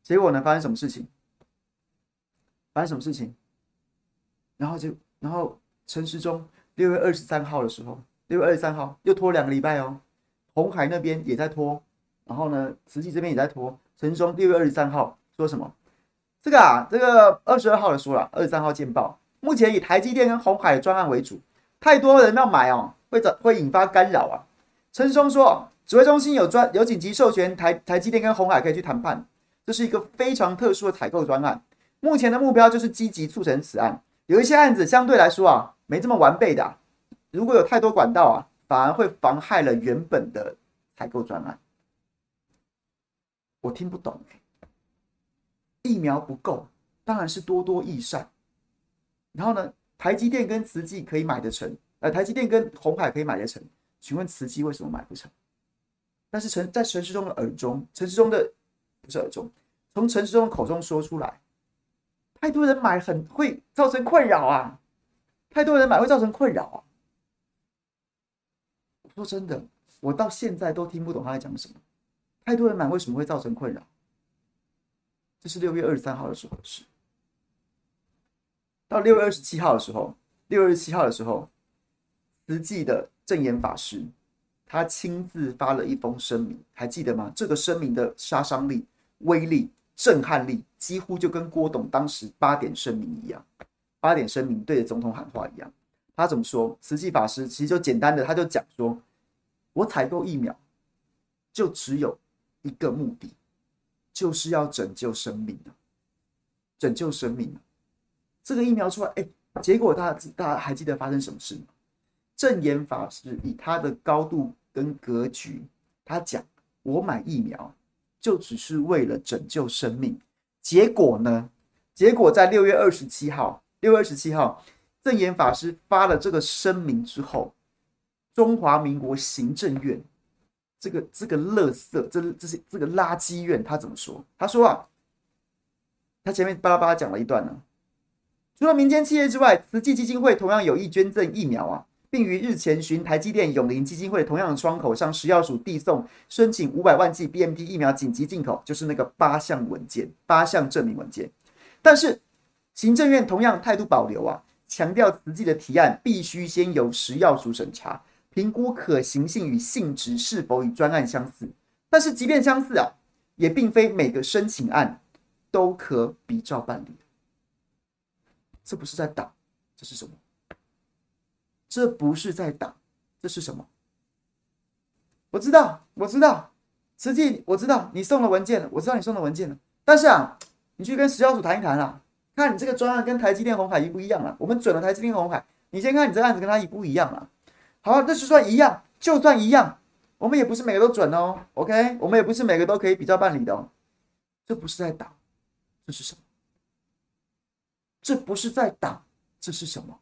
结果呢？发生什么事情？发生什么事情？然后就然后陈时中六月二十三号的时候，六月二十三号又拖两个礼拜哦，红海那边也在拖，然后呢，慈济这边也在拖。陈时中六月二十三号。说什么？这个啊，这个二十二号的说了，二十三号见报。目前以台积电跟鸿海的专案为主，太多人要买哦，会找会引发干扰啊。陈松说，指挥中心有专有紧急授权台台积电跟鸿海可以去谈判，这是一个非常特殊的采购专案。目前的目标就是积极促成此案。有一些案子相对来说啊，没这么完备的，如果有太多管道啊，反而会妨害了原本的采购专案。我听不懂欸疫苗不够，当然是多多益善。然后呢，台积电跟慈济可以买得成，呃，台积电跟鸿海可以买得成。请问慈济为什么买不成？但是陈在陈世忠的耳中，陈世忠的不是耳中，从陈世忠口中说出来，太多人买很会造成困扰啊！太多人买会造成困扰啊！说真的，我到现在都听不懂他在讲什么。太多人买为什么会造成困扰？这是六月二十三号的时候的事。到六月二十七号的时候，六月二十七号的时候，慈济的证严法师他亲自发了一封声明，还记得吗？这个声明的杀伤力、威力、震撼力，几乎就跟郭董当时八点声明一样。八点声明对着总统喊话一样。他怎么说？慈济法师其实就简单的，他就讲说：“我采购疫苗，就只有一个目的。”就是要拯救生命的，拯救生命。这个疫苗出来，哎，结果大家大家还记得发生什么事吗？证严法师以他的高度跟格局，他讲：我买疫苗就只是为了拯救生命。结果呢？结果在六月二十七号，六月二十七号，证严法师发了这个声明之后，中华民国行政院。这个这个垃圾，这这是这个垃圾院，他怎么说？他说啊，他前面巴拉巴拉讲了一段呢。除了民间企业之外，慈济基金会同样有意捐赠疫苗啊，并于日前寻台积电永龄基金会同样的窗口向食药署递送申请五百万剂 BMT 疫苗紧急进口，就是那个八项文件、八项证明文件。但是行政院同样态度保留啊，强调慈济的提案必须先由食药署审查。评估可行性与性质是否与专案相似，但是即便相似啊，也并非每个申请案都可比照办理。这不是在打，这是什么？这不是在打，这是什么？我知道，我知道，实际，我知道你送了文件了，我知道你送了文件了。但是啊，你去跟食药署谈一谈啊，看你这个专案跟台积电、红海一不一样啊？我们准了台积电、红海，你先看你这案子跟他一不一样啊？好，那就算一样，就算一样，我们也不是每个都准哦。OK，我们也不是每个都可以比较办理的、哦。这不是在打，这是什么？这不是在打，这是什么？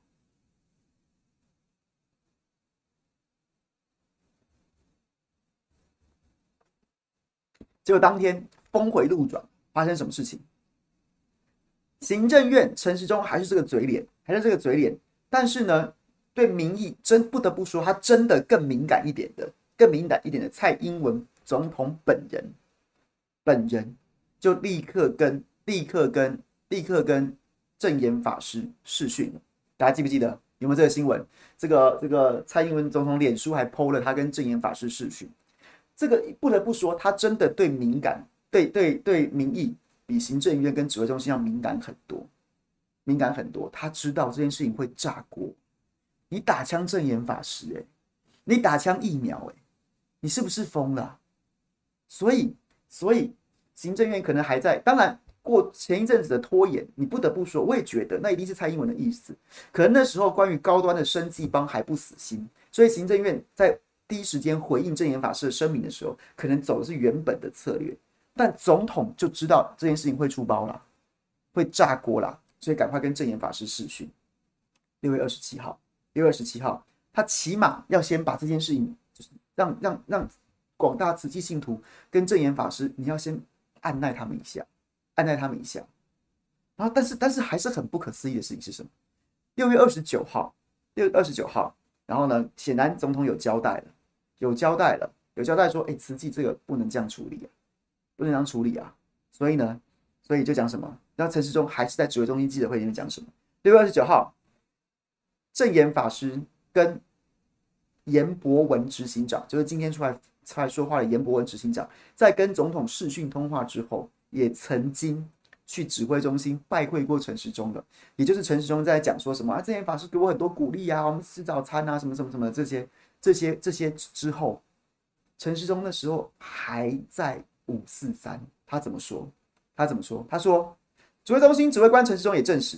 结果当天峰回路转，发生什么事情？行政院陈时中还是这个嘴脸，还是这个嘴脸，但是呢，对民意真不得不说，他真的更敏感一点的，更敏感一点的蔡英文总统本人，本人就立刻跟立刻跟立刻跟证严法师视讯了。大家记不记得有没有这个新闻？这个这个蔡英文总统脸书还 PO 了他跟证严法师视讯，这个不得不说，他真的对敏感，对对对民意。比行政院跟指挥中心要敏感很多，敏感很多。他知道这件事情会炸锅。你打枪证严法师、欸，你打枪疫苗、欸，你是不是疯了？所以，所以行政院可能还在。当然，过前一阵子的拖延，你不得不说，我也觉得那一定是蔡英文的意思。可能那时候关于高端的生技帮还不死心，所以行政院在第一时间回应证严法师的声明的时候，可能走的是原本的策略。但总统就知道这件事情会出包了，会炸锅了，所以赶快跟证严法师视讯。六月二十七号，六月二十七号，他起码要先把这件事情，就是让让让广大慈济信徒跟证言法师，你要先按捺他们一下，按捺他们一下。然后，但是但是还是很不可思议的事情是什么？六月二十九号，六月二十九号，然后呢，显然总统有交代了，有交代了，有交代说，哎，慈济这个不能这样处理啊。不能这样处理啊，所以呢，所以就讲什么？那陈时中还是在指挥中心记者会里面讲什么？六月二十九号，证严法师跟严博文执行长，就是今天出来出来说话的严博文执行长，在跟总统视讯通话之后，也曾经去指挥中心拜会过陈时中的，也就是陈时中在讲说什么啊？证严法师给我很多鼓励啊，我们吃早餐啊，什么什么什么这些这些这些之后，陈时中那时候还在。五四三，他怎么说？他怎么说？他说，指挥中心指挥官陈时中也证实，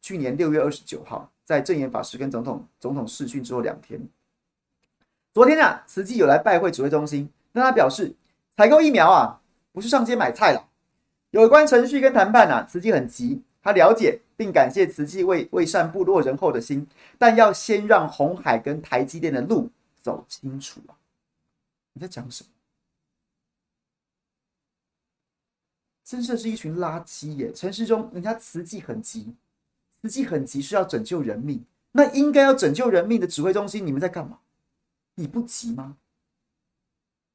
去年六月二十九号，在证严法师跟总统总统视讯之后两天，昨天啊，慈济有来拜会指挥中心，那他表示，采购疫苗啊，不是上街买菜了，有关程序跟谈判啊，慈济很急，他了解并感谢慈济为为善部落人后的心，但要先让红海跟台积电的路走清楚啊，你在讲什么？真的是一群垃圾耶！陈时中，人家慈济很急，实际很急是要拯救人命，那应该要拯救人命的指挥中心，你们在干嘛？你不急吗？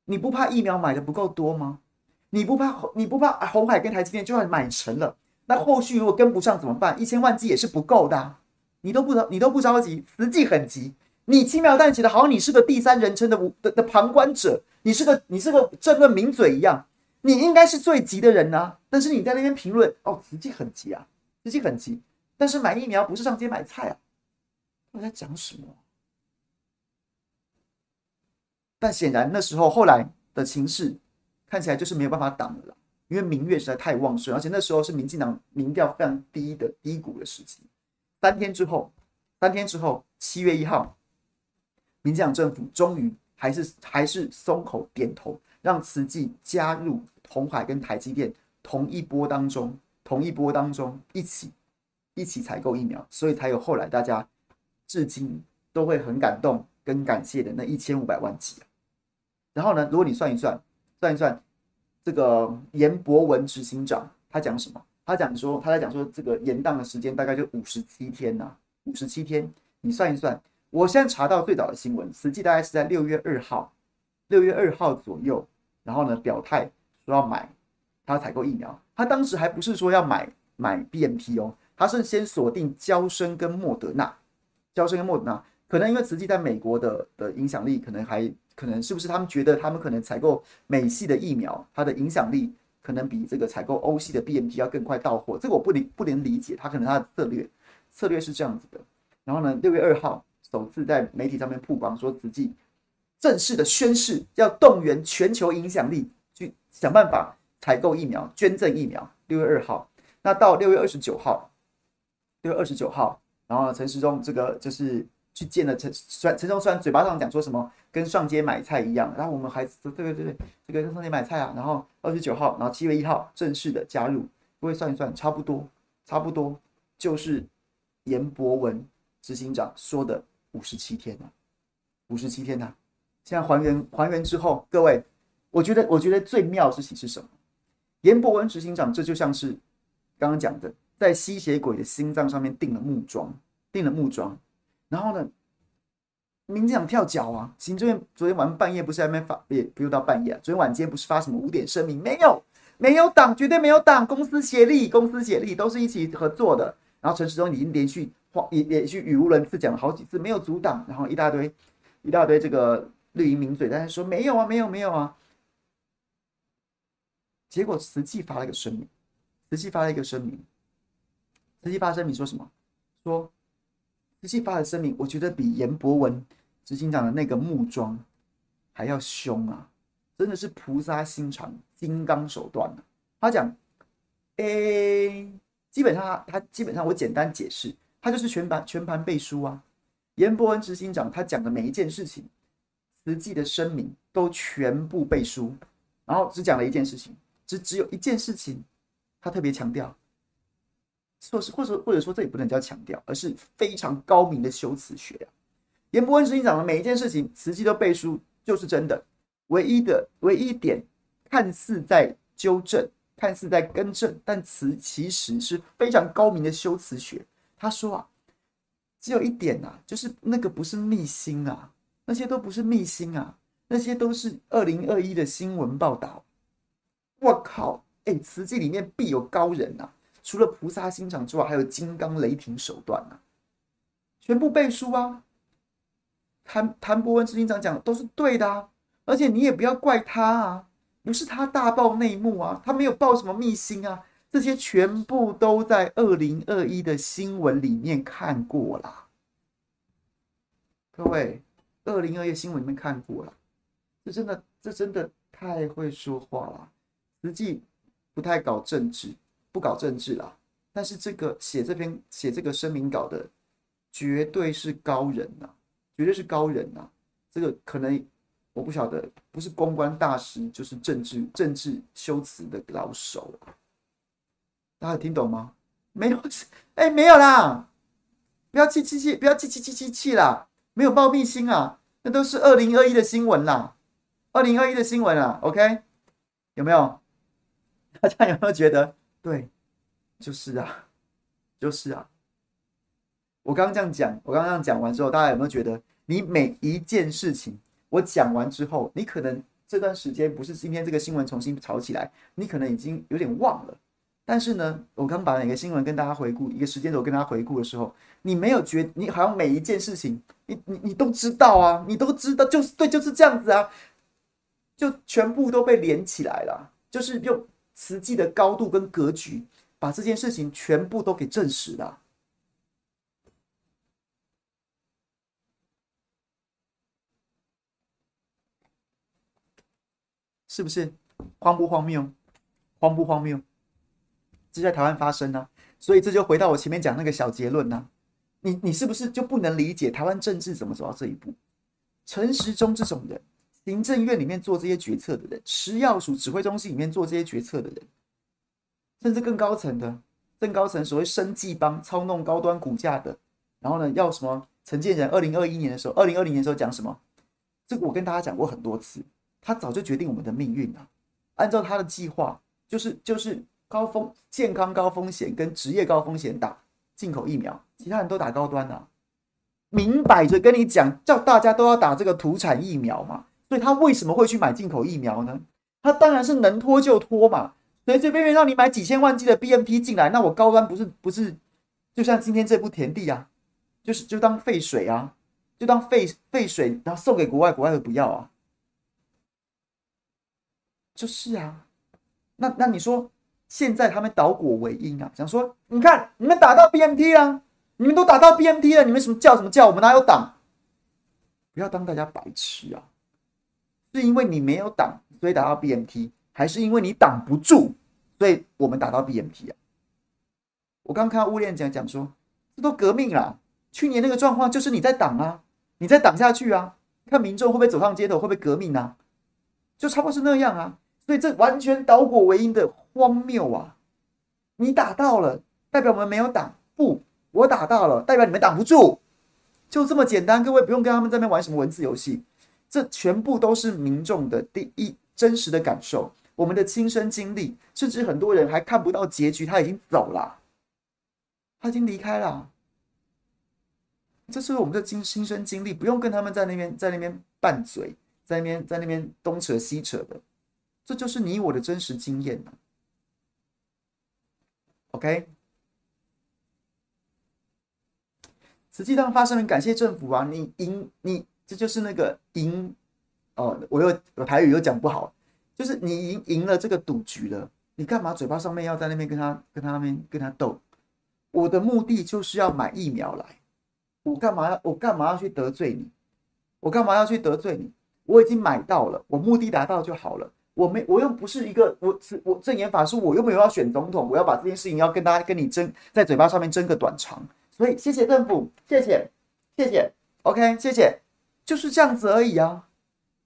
你不怕疫苗买的不够多吗？你不怕你不怕红海跟台积电就算买成了，那后续如果跟不上怎么办？一千万剂也是不够的，你都不着你都不着急，实际很急，你轻描淡写的，好像你是个第三人称的的的旁观者，你是个你是个政论名嘴一样。你应该是最急的人啊，但是你在那边评论哦，实际很急啊，实际很急，但是买疫苗不是上街买菜啊，我在讲什么？但显然那时候后来的情势看起来就是没有办法挡了，因为民怨实在太旺盛，而且那时候是民进党民调非常低的低谷的时期。三天之后，三天之后，七月一号，民进党政府终于还是还是松口点头。让慈济加入鸿海跟台积电同一波当中，同一波当中一起一起采购疫苗，所以才有后来大家至今都会很感动跟感谢的那一千五百万剂。然后呢，如果你算一算，算一算，这个严博文执行长他讲什么？他讲说他在讲说这个延宕的时间大概就五十七天呐，五十七天。你算一算，我现在查到最早的新闻，实际大概是在六月二号。六月二号左右，然后呢，表态说要买，他要采购疫苗。他当时还不是说要买买 BNT 哦，他是先锁定娇生跟莫德纳，娇生跟莫德纳，可能因为慈济在美国的的影响力，可能还可能是不是他们觉得他们可能采购美系的疫苗，它的影响力可能比这个采购欧系的 BNT 要更快到货。这个我不理不能理解，他可能他的策略策略是这样子的。然后呢，六月二号首次在媒体上面曝光说慈济。正式的宣誓，要动员全球影响力去想办法采购疫苗、捐赠疫苗。六月二号，那到六月二十九号，六月二十九号，然后陈时中这个就是去见了陈，虽然陈时中虽然嘴巴上讲说什么跟上街买菜一样，然后我们还对对对对，这个跟上街买菜啊。然后二十九号，然后七月一号正式的加入，各位算一算，差不多差不多就是严博文执行长说的五十七天了，五十七天呐。现在还原还原之后，各位我觉得，我觉得最妙的事情是什么？颜博文执行长，这就像是刚刚讲的，在吸血鬼的心脏上面钉了木桩，钉了木桩。然后呢，民进党跳脚啊！行政院昨天晚上半夜不是还没发，也不用到半夜啊，昨天晚间不是发什么五点声明？没有，没有党，绝对没有党，公司协力，公司协力都是一起合作的。然后陈时中已经连续话也连续语无伦次讲了好几次，没有阻挡，然后一大堆一大堆这个绿营名嘴，但是说没有啊，没有没有啊。结果慈济发了一个声明，慈济发了一个声明，慈济发声明说什么？说慈济发的声明，我觉得比颜博文。执行长的那个木桩还要凶啊！真的是菩萨心肠、金刚手段啊。他讲，诶、基本上他他基本上我简单解释，他就是全盘全盘背书啊。颜博文执行长他讲的每一件事情，实际的声明都全部背书，然后只讲了一件事情，只只有一件事情，他特别强调，说是或者或者说这也不能叫强调，而是非常高明的修辞学啊。颜博文执行长的每一件事情，实际都背书，就是真的。唯一的唯一一点，看似在纠正，看似在更正，但词其实是非常高明的修辞学。他说啊，只有一点啊，就是那个不是秘辛啊，那些都不是秘辛啊，那些都是二零二一的新闻报道。我靠，哎，词记里面必有高人呐、啊，除了菩萨心肠之外，还有金刚雷霆手段呐、啊，全部背书啊。谭谭博文执行长讲的都是对的啊，而且你也不要怪他啊，不是他大爆内幕啊，他没有爆什么秘辛啊，这些全部都在二零二一的新闻里面看过了。各位，二零二一新闻里面看过了，这真的这真的太会说话了，实际不太搞政治，不搞政治啦，但是这个写这篇写这个声明稿的绝对是高人呐。绝对是高人呐、啊！这个可能我不晓得，不是公关大师，就是政治政治修辞的老手。大家听懂吗？没有，[laughs] 哎、没有啦！不要气气气，不要气气气气气啦！没有爆秘心啊，那都是二零二一的新闻啦，二零二一的新闻啊。OK，有没有？[laughs] 大家有没有觉得？对，就是啊，[laughs] 就是啊。我刚刚这样讲，我刚刚这样讲完之后，大家有没有觉得？你每一件事情，我讲完之后，你可能这段时间不是今天这个新闻重新炒起来，你可能已经有点忘了。但是呢，我刚把哪个新闻跟大家回顾，一个时间轴跟大家回顾的时候，你没有觉，你好像每一件事情，你你你都知道啊，你都知道，就是对，就是这样子啊，就全部都被连起来了，就是用实际的高度跟格局，把这件事情全部都给证实了。是不是荒不荒谬？荒不荒谬？这在台湾发生呢、啊，所以这就回到我前面讲那个小结论呢、啊。你你是不是就不能理解台湾政治怎么走到这一步？陈时中这种人，行政院里面做这些决策的人，食药署指挥中心里面做这些决策的人，甚至更高层的、更高层所谓生技帮操弄高端股价的，然后呢，要什么？陈建仁二零二一年的时候，二零二零年的时候讲什么？这个我跟大家讲过很多次。他早就决定我们的命运了，按照他的计划，就是就是高风健康高风险跟职业高风险打进口疫苗，其他人都打高端啊，明摆着跟你讲，叫大家都要打这个土产疫苗嘛，所以他为什么会去买进口疫苗呢？他当然是能拖就拖嘛，随随便便让你买几千万剂的 BNT 进来，那我高端不是不是，就像今天这步田地啊，就是就当废水啊，就当废废水，然后送给国外，国外会不要啊。就是啊，那那你说现在他们倒果为因啊，想说你看你们打到 BNT 啊，你们都打到 BNT 了，你们什么叫什么叫？我们哪有挡？不要当大家白痴啊！是因为你没有挡，所以打到 BMT，还是因为你挡不住，所以我们打到 BMT 啊？我刚看到乌练讲讲说，这都革命了。去年那个状况就是你在挡啊，你在挡下去啊，看民众会不会走上街头，会不会革命啊？就差不多是那样啊。所以这完全倒果为因的荒谬啊！你打到了，代表我们没有挡；不，我打到了，代表你们挡不住。就这么简单，各位不用跟他们在那边玩什么文字游戏。这全部都是民众的第一，真实的感受，我们的亲身经历，甚至很多人还看不到结局，他已经走了，他已经离开了。这是我们的亲亲身经历，不用跟他们在那边在那边拌嘴，在那边在那边东扯西扯的，这就是你我的真实经验。OK，实际上发生了，感谢政府啊！你赢，你这就是那个赢哦。我又我台语又讲不好，就是你赢赢了这个赌局了，你干嘛嘴巴上面要在那边跟他跟他那边跟他斗？我的目的就是要买疫苗来，我干嘛要我干嘛要去得罪你？我干嘛要去得罪你？我已经买到了，我目的达到就好了。我没，我又不是一个，我我证言法师，我又没有要选总统，我要把这件事情要跟大家跟你争，在嘴巴上面争个短长。所以谢谢政府，谢谢，谢谢，OK，谢谢，就是这样子而已啊。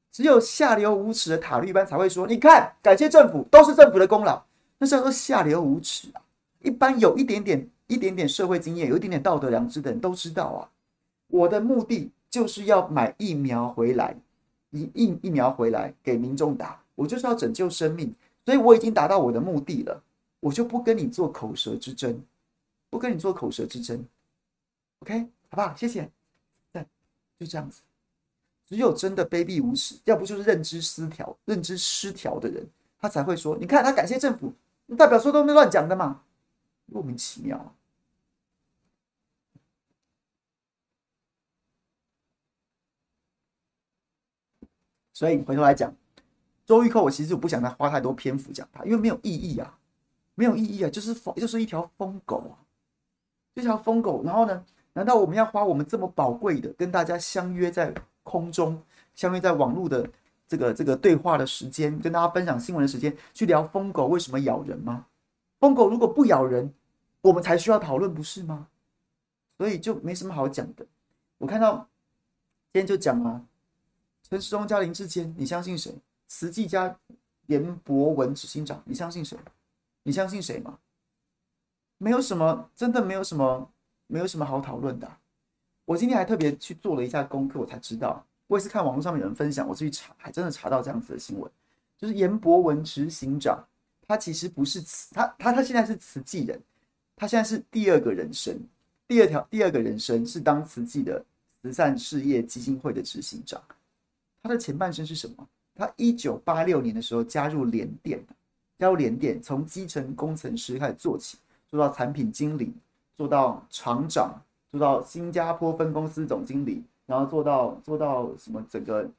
只有下流无耻的塔绿班才会说，你看，感谢政府，都是政府的功劳，那是叫做下流无耻啊。一般有一点点、一点点社会经验、有一点点道德良知的人都知道啊。我的目的就是要买疫苗回来，疫疫疫苗回来给民众打。我就是要拯救生命，所以我已经达到我的目的了，我就不跟你做口舌之争，不跟你做口舌之争，OK，好不好？谢谢，对，就这样子。只有真的卑鄙无耻，要不就是认知失调、认知失调的人，他才会说，你看他感谢政府，代表说都是乱讲的嘛，莫名其妙。所以回头来讲。周玉蔻，我其实我不想再花太多篇幅讲他，因为没有意义啊，没有意义啊，就是疯，就是一条疯狗啊，这条疯狗。然后呢，难道我们要花我们这么宝贵的跟大家相约在空中，相约在网络的这个这个对话的时间，跟大家分享新闻的时间，去聊疯狗为什么咬人吗？疯狗如果不咬人，我们才需要讨论，不是吗？所以就没什么好讲的。我看到今天就讲啊，陈世忠加林志坚，你相信谁？慈济加严博文执行长，你相信谁？你相信谁吗？没有什么，真的没有什么，没有什么好讨论的。我今天还特别去做了一下功课，我才知道，我也是看网络上面有人分享，我自己查，还真的查到这样子的新闻，就是严博文执行长，他其实不是慈，他他他现在是慈济人，他现在是第二个人生，第二条第二个人生是当慈济的慈善事业基金会的执行长，他的前半生是什么？他一九八六年的时候加入联电，加入联电，从基层工程师开始做起，做到产品经理，做到厂长，做到新加坡分公司总经理，然后做到做到什么整个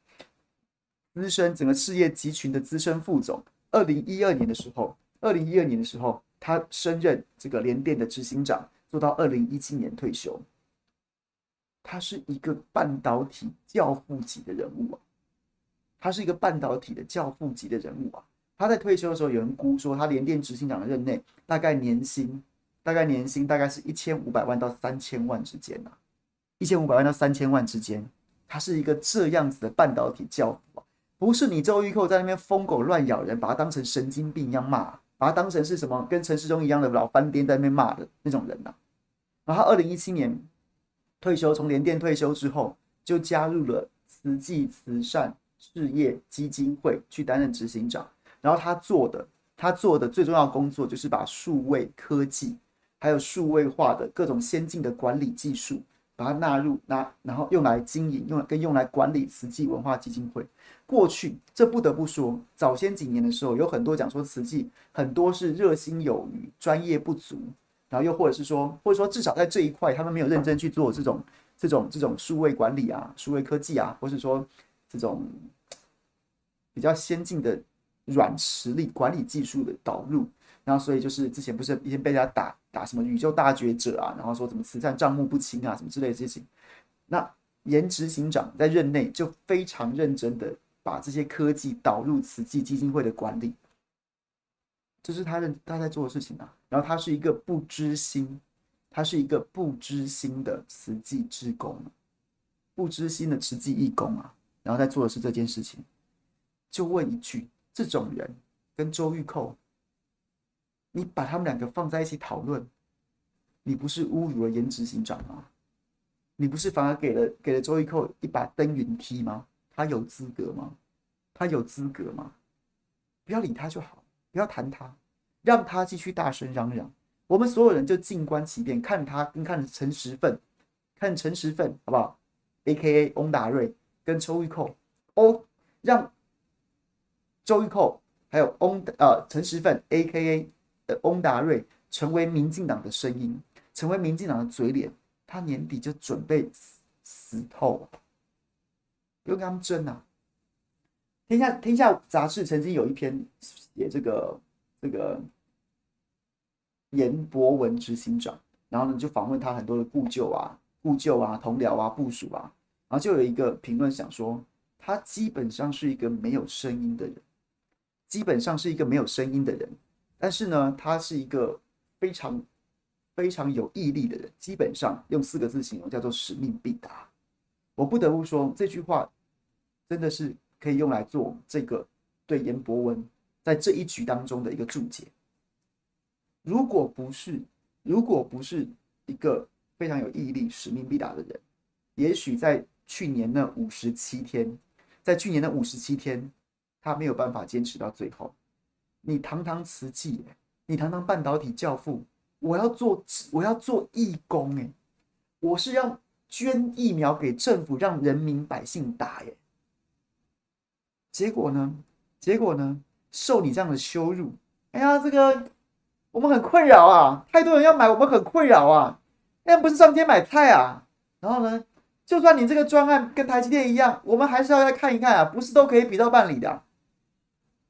资深整个事业集群的资深副总。二零一二年的时候，二零一二年的时候，他升任这个联电的执行长，做到二零一七年退休。他是一个半导体教父级的人物啊。他是一个半导体的教父级的人物啊！他在退休的时候，有人估说他联电执行长的任内，大概年薪，大概年薪大概是一千五百万到三千万之间啊，一千五百万到三千万之间。他是一个这样子的半导体教父啊！不是你周玉蔻在那边疯狗乱咬人，把他当成神经病一样骂，把他当成是什么跟陈世忠一样的老翻颠在那边骂的那种人呐、啊。然后二零一七年退休，从联电退休之后，就加入了慈济慈善。事业基金会去担任执行长，然后他做的，他做的最重要工作就是把数位科技，还有数位化的各种先进的管理技术，把它纳入，拿然后用来经营，用跟用来管理慈济文化基金会。过去这不得不说，早先几年的时候，有很多讲说慈济很多是热心有余，专业不足，然后又或者是说，或者说至少在这一块，他们没有认真去做这种这种这种数位管理啊，数位科技啊，或是说这种。比较先进的软实力管理技术的导入，然后所以就是之前不是已经被人家打打什么宇宙大觉者啊，然后说怎么慈善账目不清啊，什么之类的事情。那颜执行长在任内就非常认真的把这些科技导入慈济基金会的管理，这是他认他在做的事情啊。然后他是一个不知心，他是一个不知心的慈济志工，不知心的慈济义工啊，然后在做的是这件事情。就问一句：这种人跟周玉蔻，你把他们两个放在一起讨论，你不是侮辱了颜值行长吗？你不是反而给了给了周玉蔻一把登云梯吗？他有资格吗？他有资格吗？不要理他就好，不要谈他，让他继续大声嚷嚷。我们所有人就静观其变，看他跟看陈时奋，看陈时奋好不好？A.K.A. 翁达瑞跟周玉蔻，哦，让周玉蔻还有翁呃陈时奋 A.K.A. 的翁达瑞成为民进党的声音，成为民进党的嘴脸。他年底就准备死死透，不用跟他们争啊！天下天下杂志曾经有一篇写这个这个严博文执行长，然后呢就访问他很多的故旧啊、故旧啊、同僚啊、部属啊，然后就有一个评论想说，他基本上是一个没有声音的人，基本上是一个没有声音的人，但是呢，他是一个非常。非常有毅力的人，基本上用四个字形容，叫做使命必达。我不得不说，这句话真的是可以用来做这个对颜博文在这一局当中的一个注解。如果不是，如果不是一个非常有毅力、使命必达的人，也许在去年那五十七天，在去年的五十七天，他没有办法坚持到最后。你堂堂慈济，你堂堂半导体教父。我要做，我要做义工哎！我是要捐疫苗给政府，让人民百姓打耶。结果呢？结果呢？受你这样的羞辱，哎呀，这个我们很困扰啊！太多人要买，我们很困扰啊！那不是上街买菜啊？然后呢？就算你这个专案跟台积电一样，我们还是要来看一看啊！不是都可以比照办理的。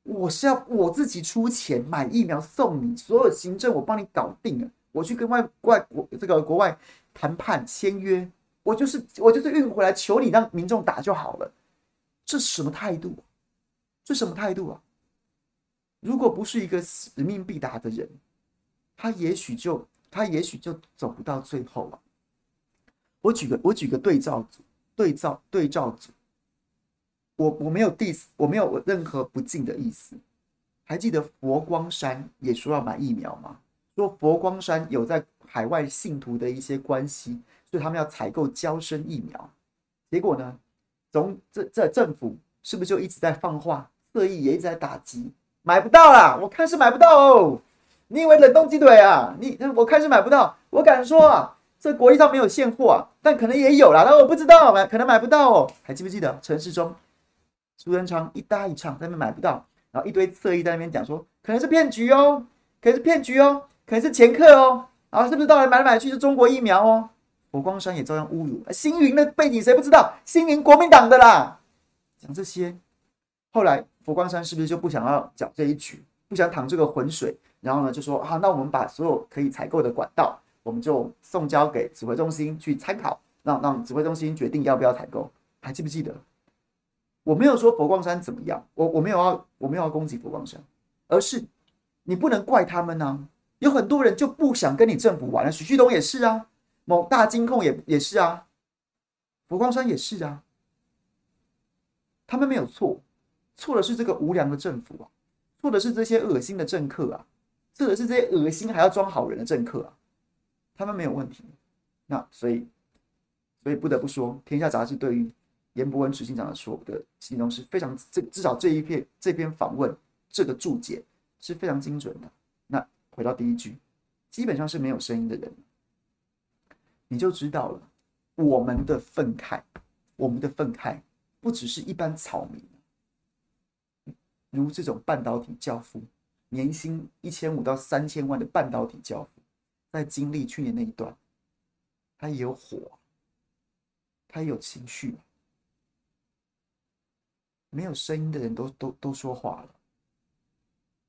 我是要我自己出钱买疫苗送你，所有行政我帮你搞定了。我去跟外外国这个国外谈判签约，我就是我就是运回来求你让民众打就好了。这什么态度？这什么态度啊？如果不是一个使命必达的人，他也许就他也许就走不到最后了。我举个我举个对照组对照对照组。我我没有 diss，我没有任何不敬的意思。还记得佛光山也说要买疫苗吗？说佛光山有在海外信徒的一些关系，所以他们要采购娇生疫苗。结果呢，总这这政府是不是就一直在放话，侧翼也一直在打击，买不到啦，我看是买不到哦。你以为冷冻鸡腿啊？你我看是买不到。我敢说啊，这国际上没有现货啊，但可能也有啦，但我不知道买可能买不到哦。还记不记得陈时中？苏贞昌一搭一唱，在那边买不到，然后一堆侧翼在那边讲说，可能是骗局哦，可能是骗局哦，可能是掮客哦，然后是不是到来买来买去是中国疫苗哦？佛光山也照样侮辱，星云的背景谁不知道？星云国民党的啦，讲这些，后来佛光山是不是就不想要搅这一局，不想淌这个浑水？然后呢，就说啊，那我们把所有可以采购的管道，我们就送交给指挥中心去参考，让让指挥中心决定要不要采购，还记不记得？我没有说佛光山怎么样，我我没有要我没有要攻击佛光山，而是你不能怪他们呢、啊。有很多人就不想跟你政府玩了，许旭东也是啊，某大金控也也是啊，佛光山也是啊，他们没有错，错的是这个无良的政府啊，错的是这些恶心的政客啊，错的是这些恶心还要装好人的政客啊，他们没有问题。那所以所以不得不说，天下杂志对于。颜博文执行长的说的形容是非常，这至少这一篇这篇访问这个注解是非常精准的。那回到第一句，基本上是没有声音的人，你就知道了我们的愤慨，我们的愤慨不只是一般草民，如这种半导体教父，年薪一千五到三千万的半导体教父，在经历去年那一段，他也有火，他也有情绪。没有声音的人都都都说话了，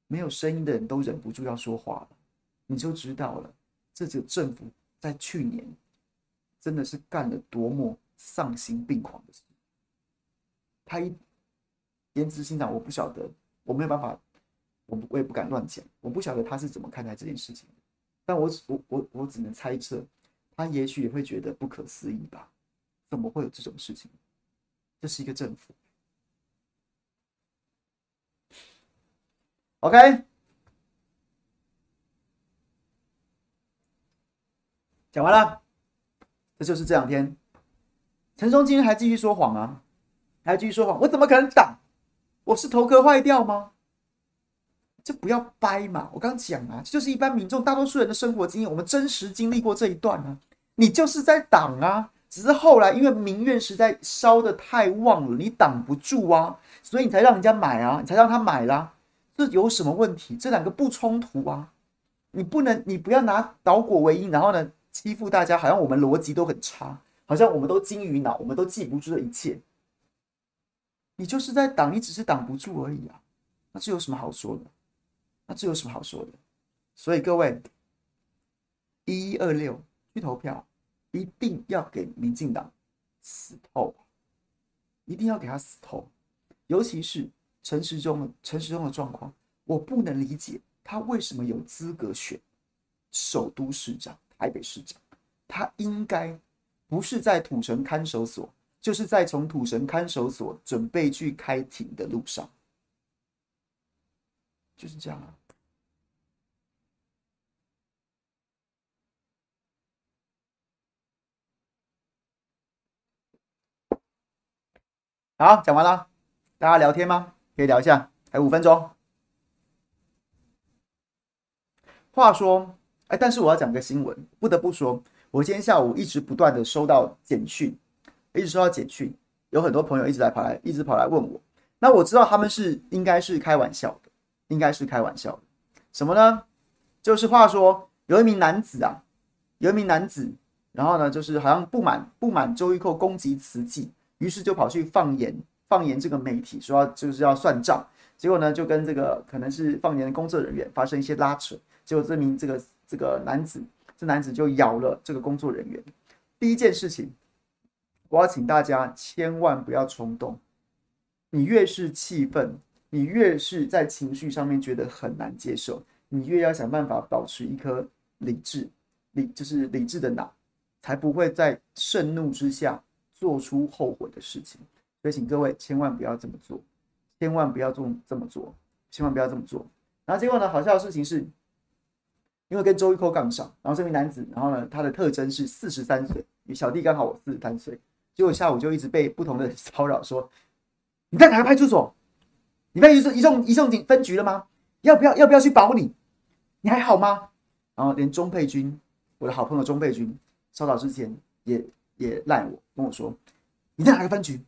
没有声音的人都忍不住要说话了，你就知道了，这个政府在去年真的是干了多么丧心病狂的事。他一颜执行长，我不晓得，我没有办法，我我也不敢乱讲，我不晓得他是怎么看待这件事情，但我我我我只能猜测，他也许也会觉得不可思议吧？怎么会有这种事情？这是一个政府。OK，讲完了，这就是这两天，陈松今天还继续说谎啊，还继续说谎，我怎么可能挡？我是头壳坏掉吗？这不要掰嘛。我刚讲啊，这就是一般民众大多数人的生活经验，我们真实经历过这一段啊。你就是在挡啊，只是后来因为民怨实在烧得太旺了，你挡不住啊，所以你才让人家买啊，你才让他买啦。这有什么问题？这两个不冲突啊。你不能，你不要拿倒果为因，然后呢欺负大家，好像我们逻辑都很差，好像我们都金鱼脑，我们都记不住这一切。你就是在挡，你只是挡不住而已啊。那这有什么好说的？那这有什么好说的？所以各位，一一二六去投票，一定要给民进党死透，一定要给他死透。尤其是陈时中，陈时中的状况，我不能理解。他为什么有资格选首都市长、台北市长？他应该不是在土城看守所，就是在从土城看守所准备去开庭的路上，就是这样啊。好，讲完了，大家聊天吗？可以聊一下，还有五分钟。话说，哎，但是我要讲个新闻，不得不说，我今天下午一直不断的收到简讯，一直收到简讯，有很多朋友一直在跑来，一直跑来问我。那我知道他们是应该是开玩笑的，应该是开玩笑的。什么呢？就是话说，有一名男子啊，有一名男子，然后呢，就是好像不满不满周玉蔻攻击慈济，于是就跑去放言放言这个媒体，说要就是要算账，结果呢，就跟这个可能是放言的工作人员发生一些拉扯。结果这名这个这个男子，这男子就咬了这个工作人员。第一件事情，我要请大家千万不要冲动。你越是气愤，你越是在情绪上面觉得很难接受，你越要想办法保持一颗理智、理就是理智的脑，才不会在盛怒之下做出后悔的事情。所以，请各位千万不要这么做，千万不要这么这么做，千万不要这么做。然后结果呢，好笑的事情是。因为跟周玉扣杠上，然后这名男子，然后呢，他的特征是四十三岁，小弟刚好我四十三岁，结果下午就一直被不同的 [laughs] 骚扰，说你在哪个派出所？你被移送移送移送警分局了吗？要不要要不要去保你？你还好吗？然后连钟佩君，我的好朋友钟佩君，稍早之前也也赖我跟我说，你在哪个分局？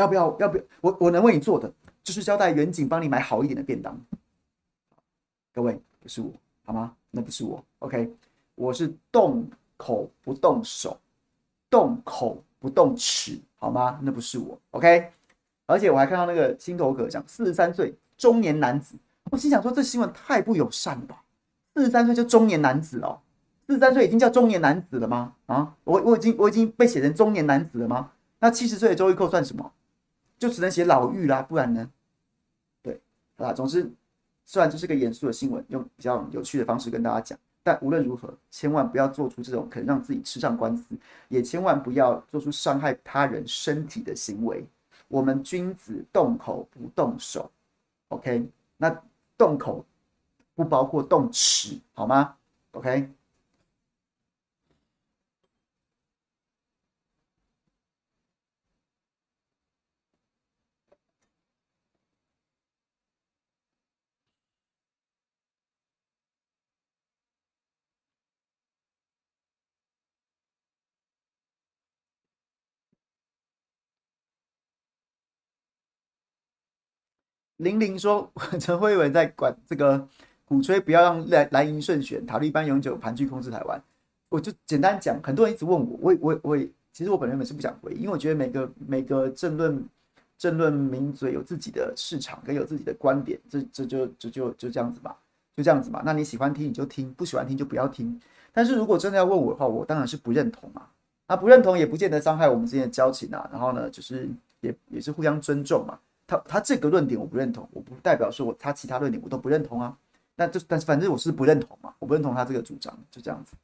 要不要要不要？我我能为你做的就是交代远景帮你买好一点的便当。各位，不是我。好吗？那不是我，OK，我是动口不动手，动口不动齿，好吗？那不是我，OK。而且我还看到那个心头壳讲四十三岁中年男子，我心想说这新闻太不友善了吧？四十三岁就中年男子哦，四十三岁已经叫中年男子了吗？啊，我我已经我已经被写成中年男子了吗？那七十岁的周玉蔻算什么？就只能写老嫗啦，不然呢？对，好啦，总之。虽然这是个严肃的新闻，用比较有趣的方式跟大家讲，但无论如何，千万不要做出这种可能让自己吃上官司，也千万不要做出伤害他人身体的行为。我们君子动口不动手，OK？那动口不包括动齿，好吗？OK？玲玲说：“ [laughs] 陈慧文在管这个鼓吹，不要让蓝蓝营胜选，塔利班永久盘踞控制台湾。”我就简单讲，很多人一直问我，我我我，其实我本人本是不想回，因为我觉得每个每个政论政论名嘴有自己的市场跟有自己的观点，这这就就就就这样子吧，就这样子嘛。那你喜欢听你就听，不喜欢听就不要听。但是如果真的要问我的话，我当然是不认同啊。那不认同也不见得伤害我们之间的交情啊。然后呢，就是也也是互相尊重嘛。他他这个论点我不认同，我不代表说我他其他论点我都不认同啊。那就但是反正我是不认同嘛，我不认同他这个主张，就这样子。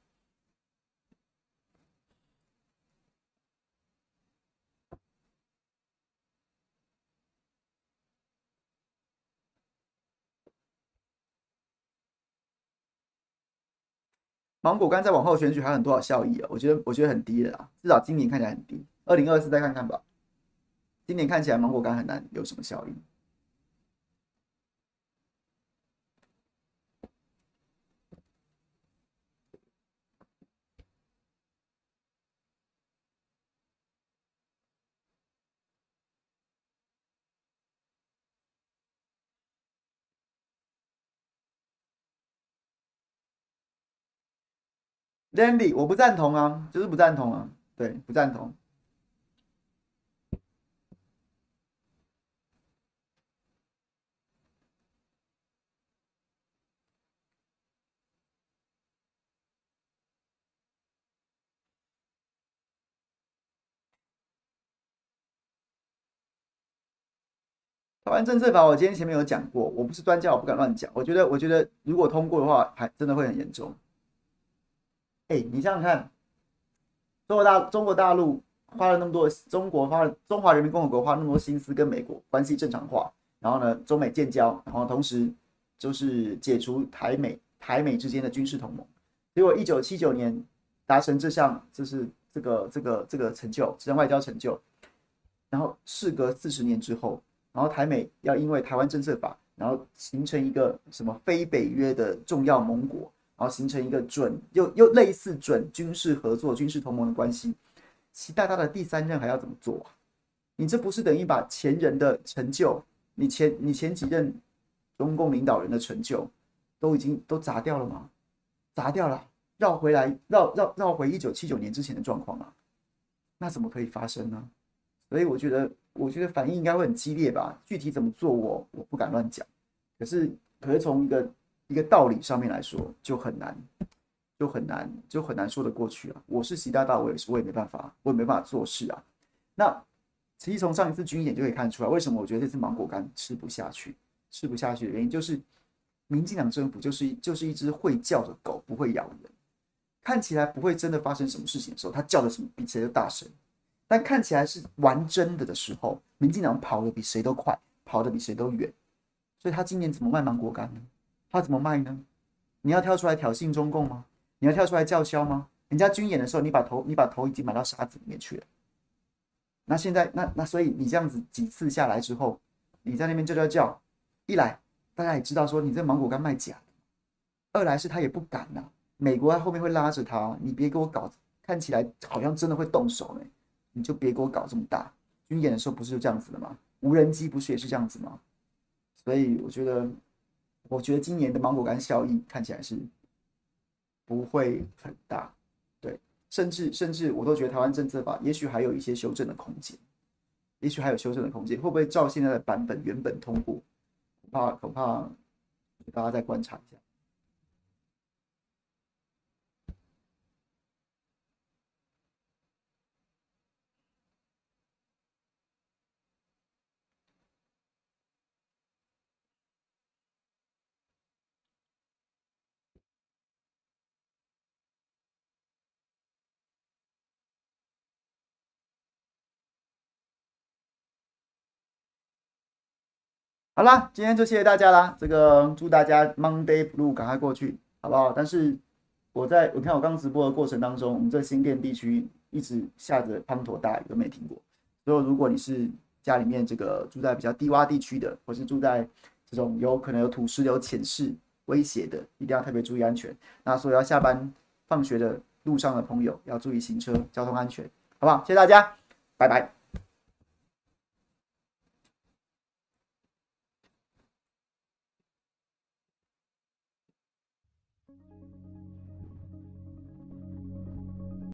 芒果干在往后选举还有很多少效益啊？我觉得我觉得很低的啦，至少今年看起来很低。二零二四再看看吧。今年看起来芒果干很难有什么效应。Landy，我不赞同啊，就是不赞同啊，对，不赞同。台湾政策法，我今天前面有讲过，我不是专家，我不敢乱讲。我觉得，我觉得如果通过的话，还真的会很严重。哎，你想想看，中国大中国大陆花了那么多，中国花了中华人民共和国花了那么多心思跟美国关系正常化，然后呢，中美建交，然后同时就是解除台美台美之间的军事同盟。结果一九七九年达成这项，就是这个这个这个成就，这项外交成就。然后事隔四十年之后。然后台美要因为台湾政策法，然后形成一个什么非北约的重要盟国，然后形成一个准又又类似准军事合作、军事同盟的关系。习大大的第三任还要怎么做啊？你这不是等于把前人的成就，你前你前几任中共领导人的成就都已经都砸掉了吗？砸掉了，绕回来绕绕绕回一九七九年之前的状况啊？那怎么可以发生呢？所以我觉得。我觉得反应应该会很激烈吧，具体怎么做我我不敢乱讲，可是可是从一个一个道理上面来说就很难，就很难就很难说得过去啊。我是习大大，我也是我也没办法，我也没办法做事啊。那其实从上一次军演就可以看出来，为什么我觉得这次芒果干吃不下去，吃不下去的原因就是，民进党政府就是就是一只会叫的狗，不会咬人，看起来不会真的发生什么事情的时候，它叫的什么比谁都大声。但看起来是玩真的的时候，民进党跑得比谁都快，跑得比谁都远，所以他今年怎么卖芒果干呢？他怎么卖呢？你要跳出来挑衅中共吗？你要跳出来叫嚣吗？人家军演的时候，你把头你把头已经埋到沙子里面去了。那现在那那所以你这样子几次下来之后，你在那边叫叫叫，一来大家也知道说你这芒果干卖假的，二来是他也不敢呐、美国在后面会拉着他，你别给我搞，看起来好像真的会动手呢。你就别给我搞这么大，军演的时候不是就这样子的吗？无人机不是也是这样子吗？所以我觉得，我觉得今年的芒果干效应看起来是不会很大，对，甚至甚至我都觉得台湾政策法也许还有一些修正的空间，也许还有修正的空间，会不会照现在的版本原本通过？恐怕恐怕大家再观察一下。好啦，今天就谢谢大家啦。这个祝大家 Monday Blue 赶快过去，好不好？但是我在我看我刚直播的过程当中，我们这新店地区一直下着滂沱大雨，都没停过。所以如果你是家里面这个住在比较低洼地区的，或是住在这种有可能有土石流潜势威胁的，一定要特别注意安全。那所以要下班放学的路上的朋友要注意行车交通安全，好不好？谢谢大家，拜拜。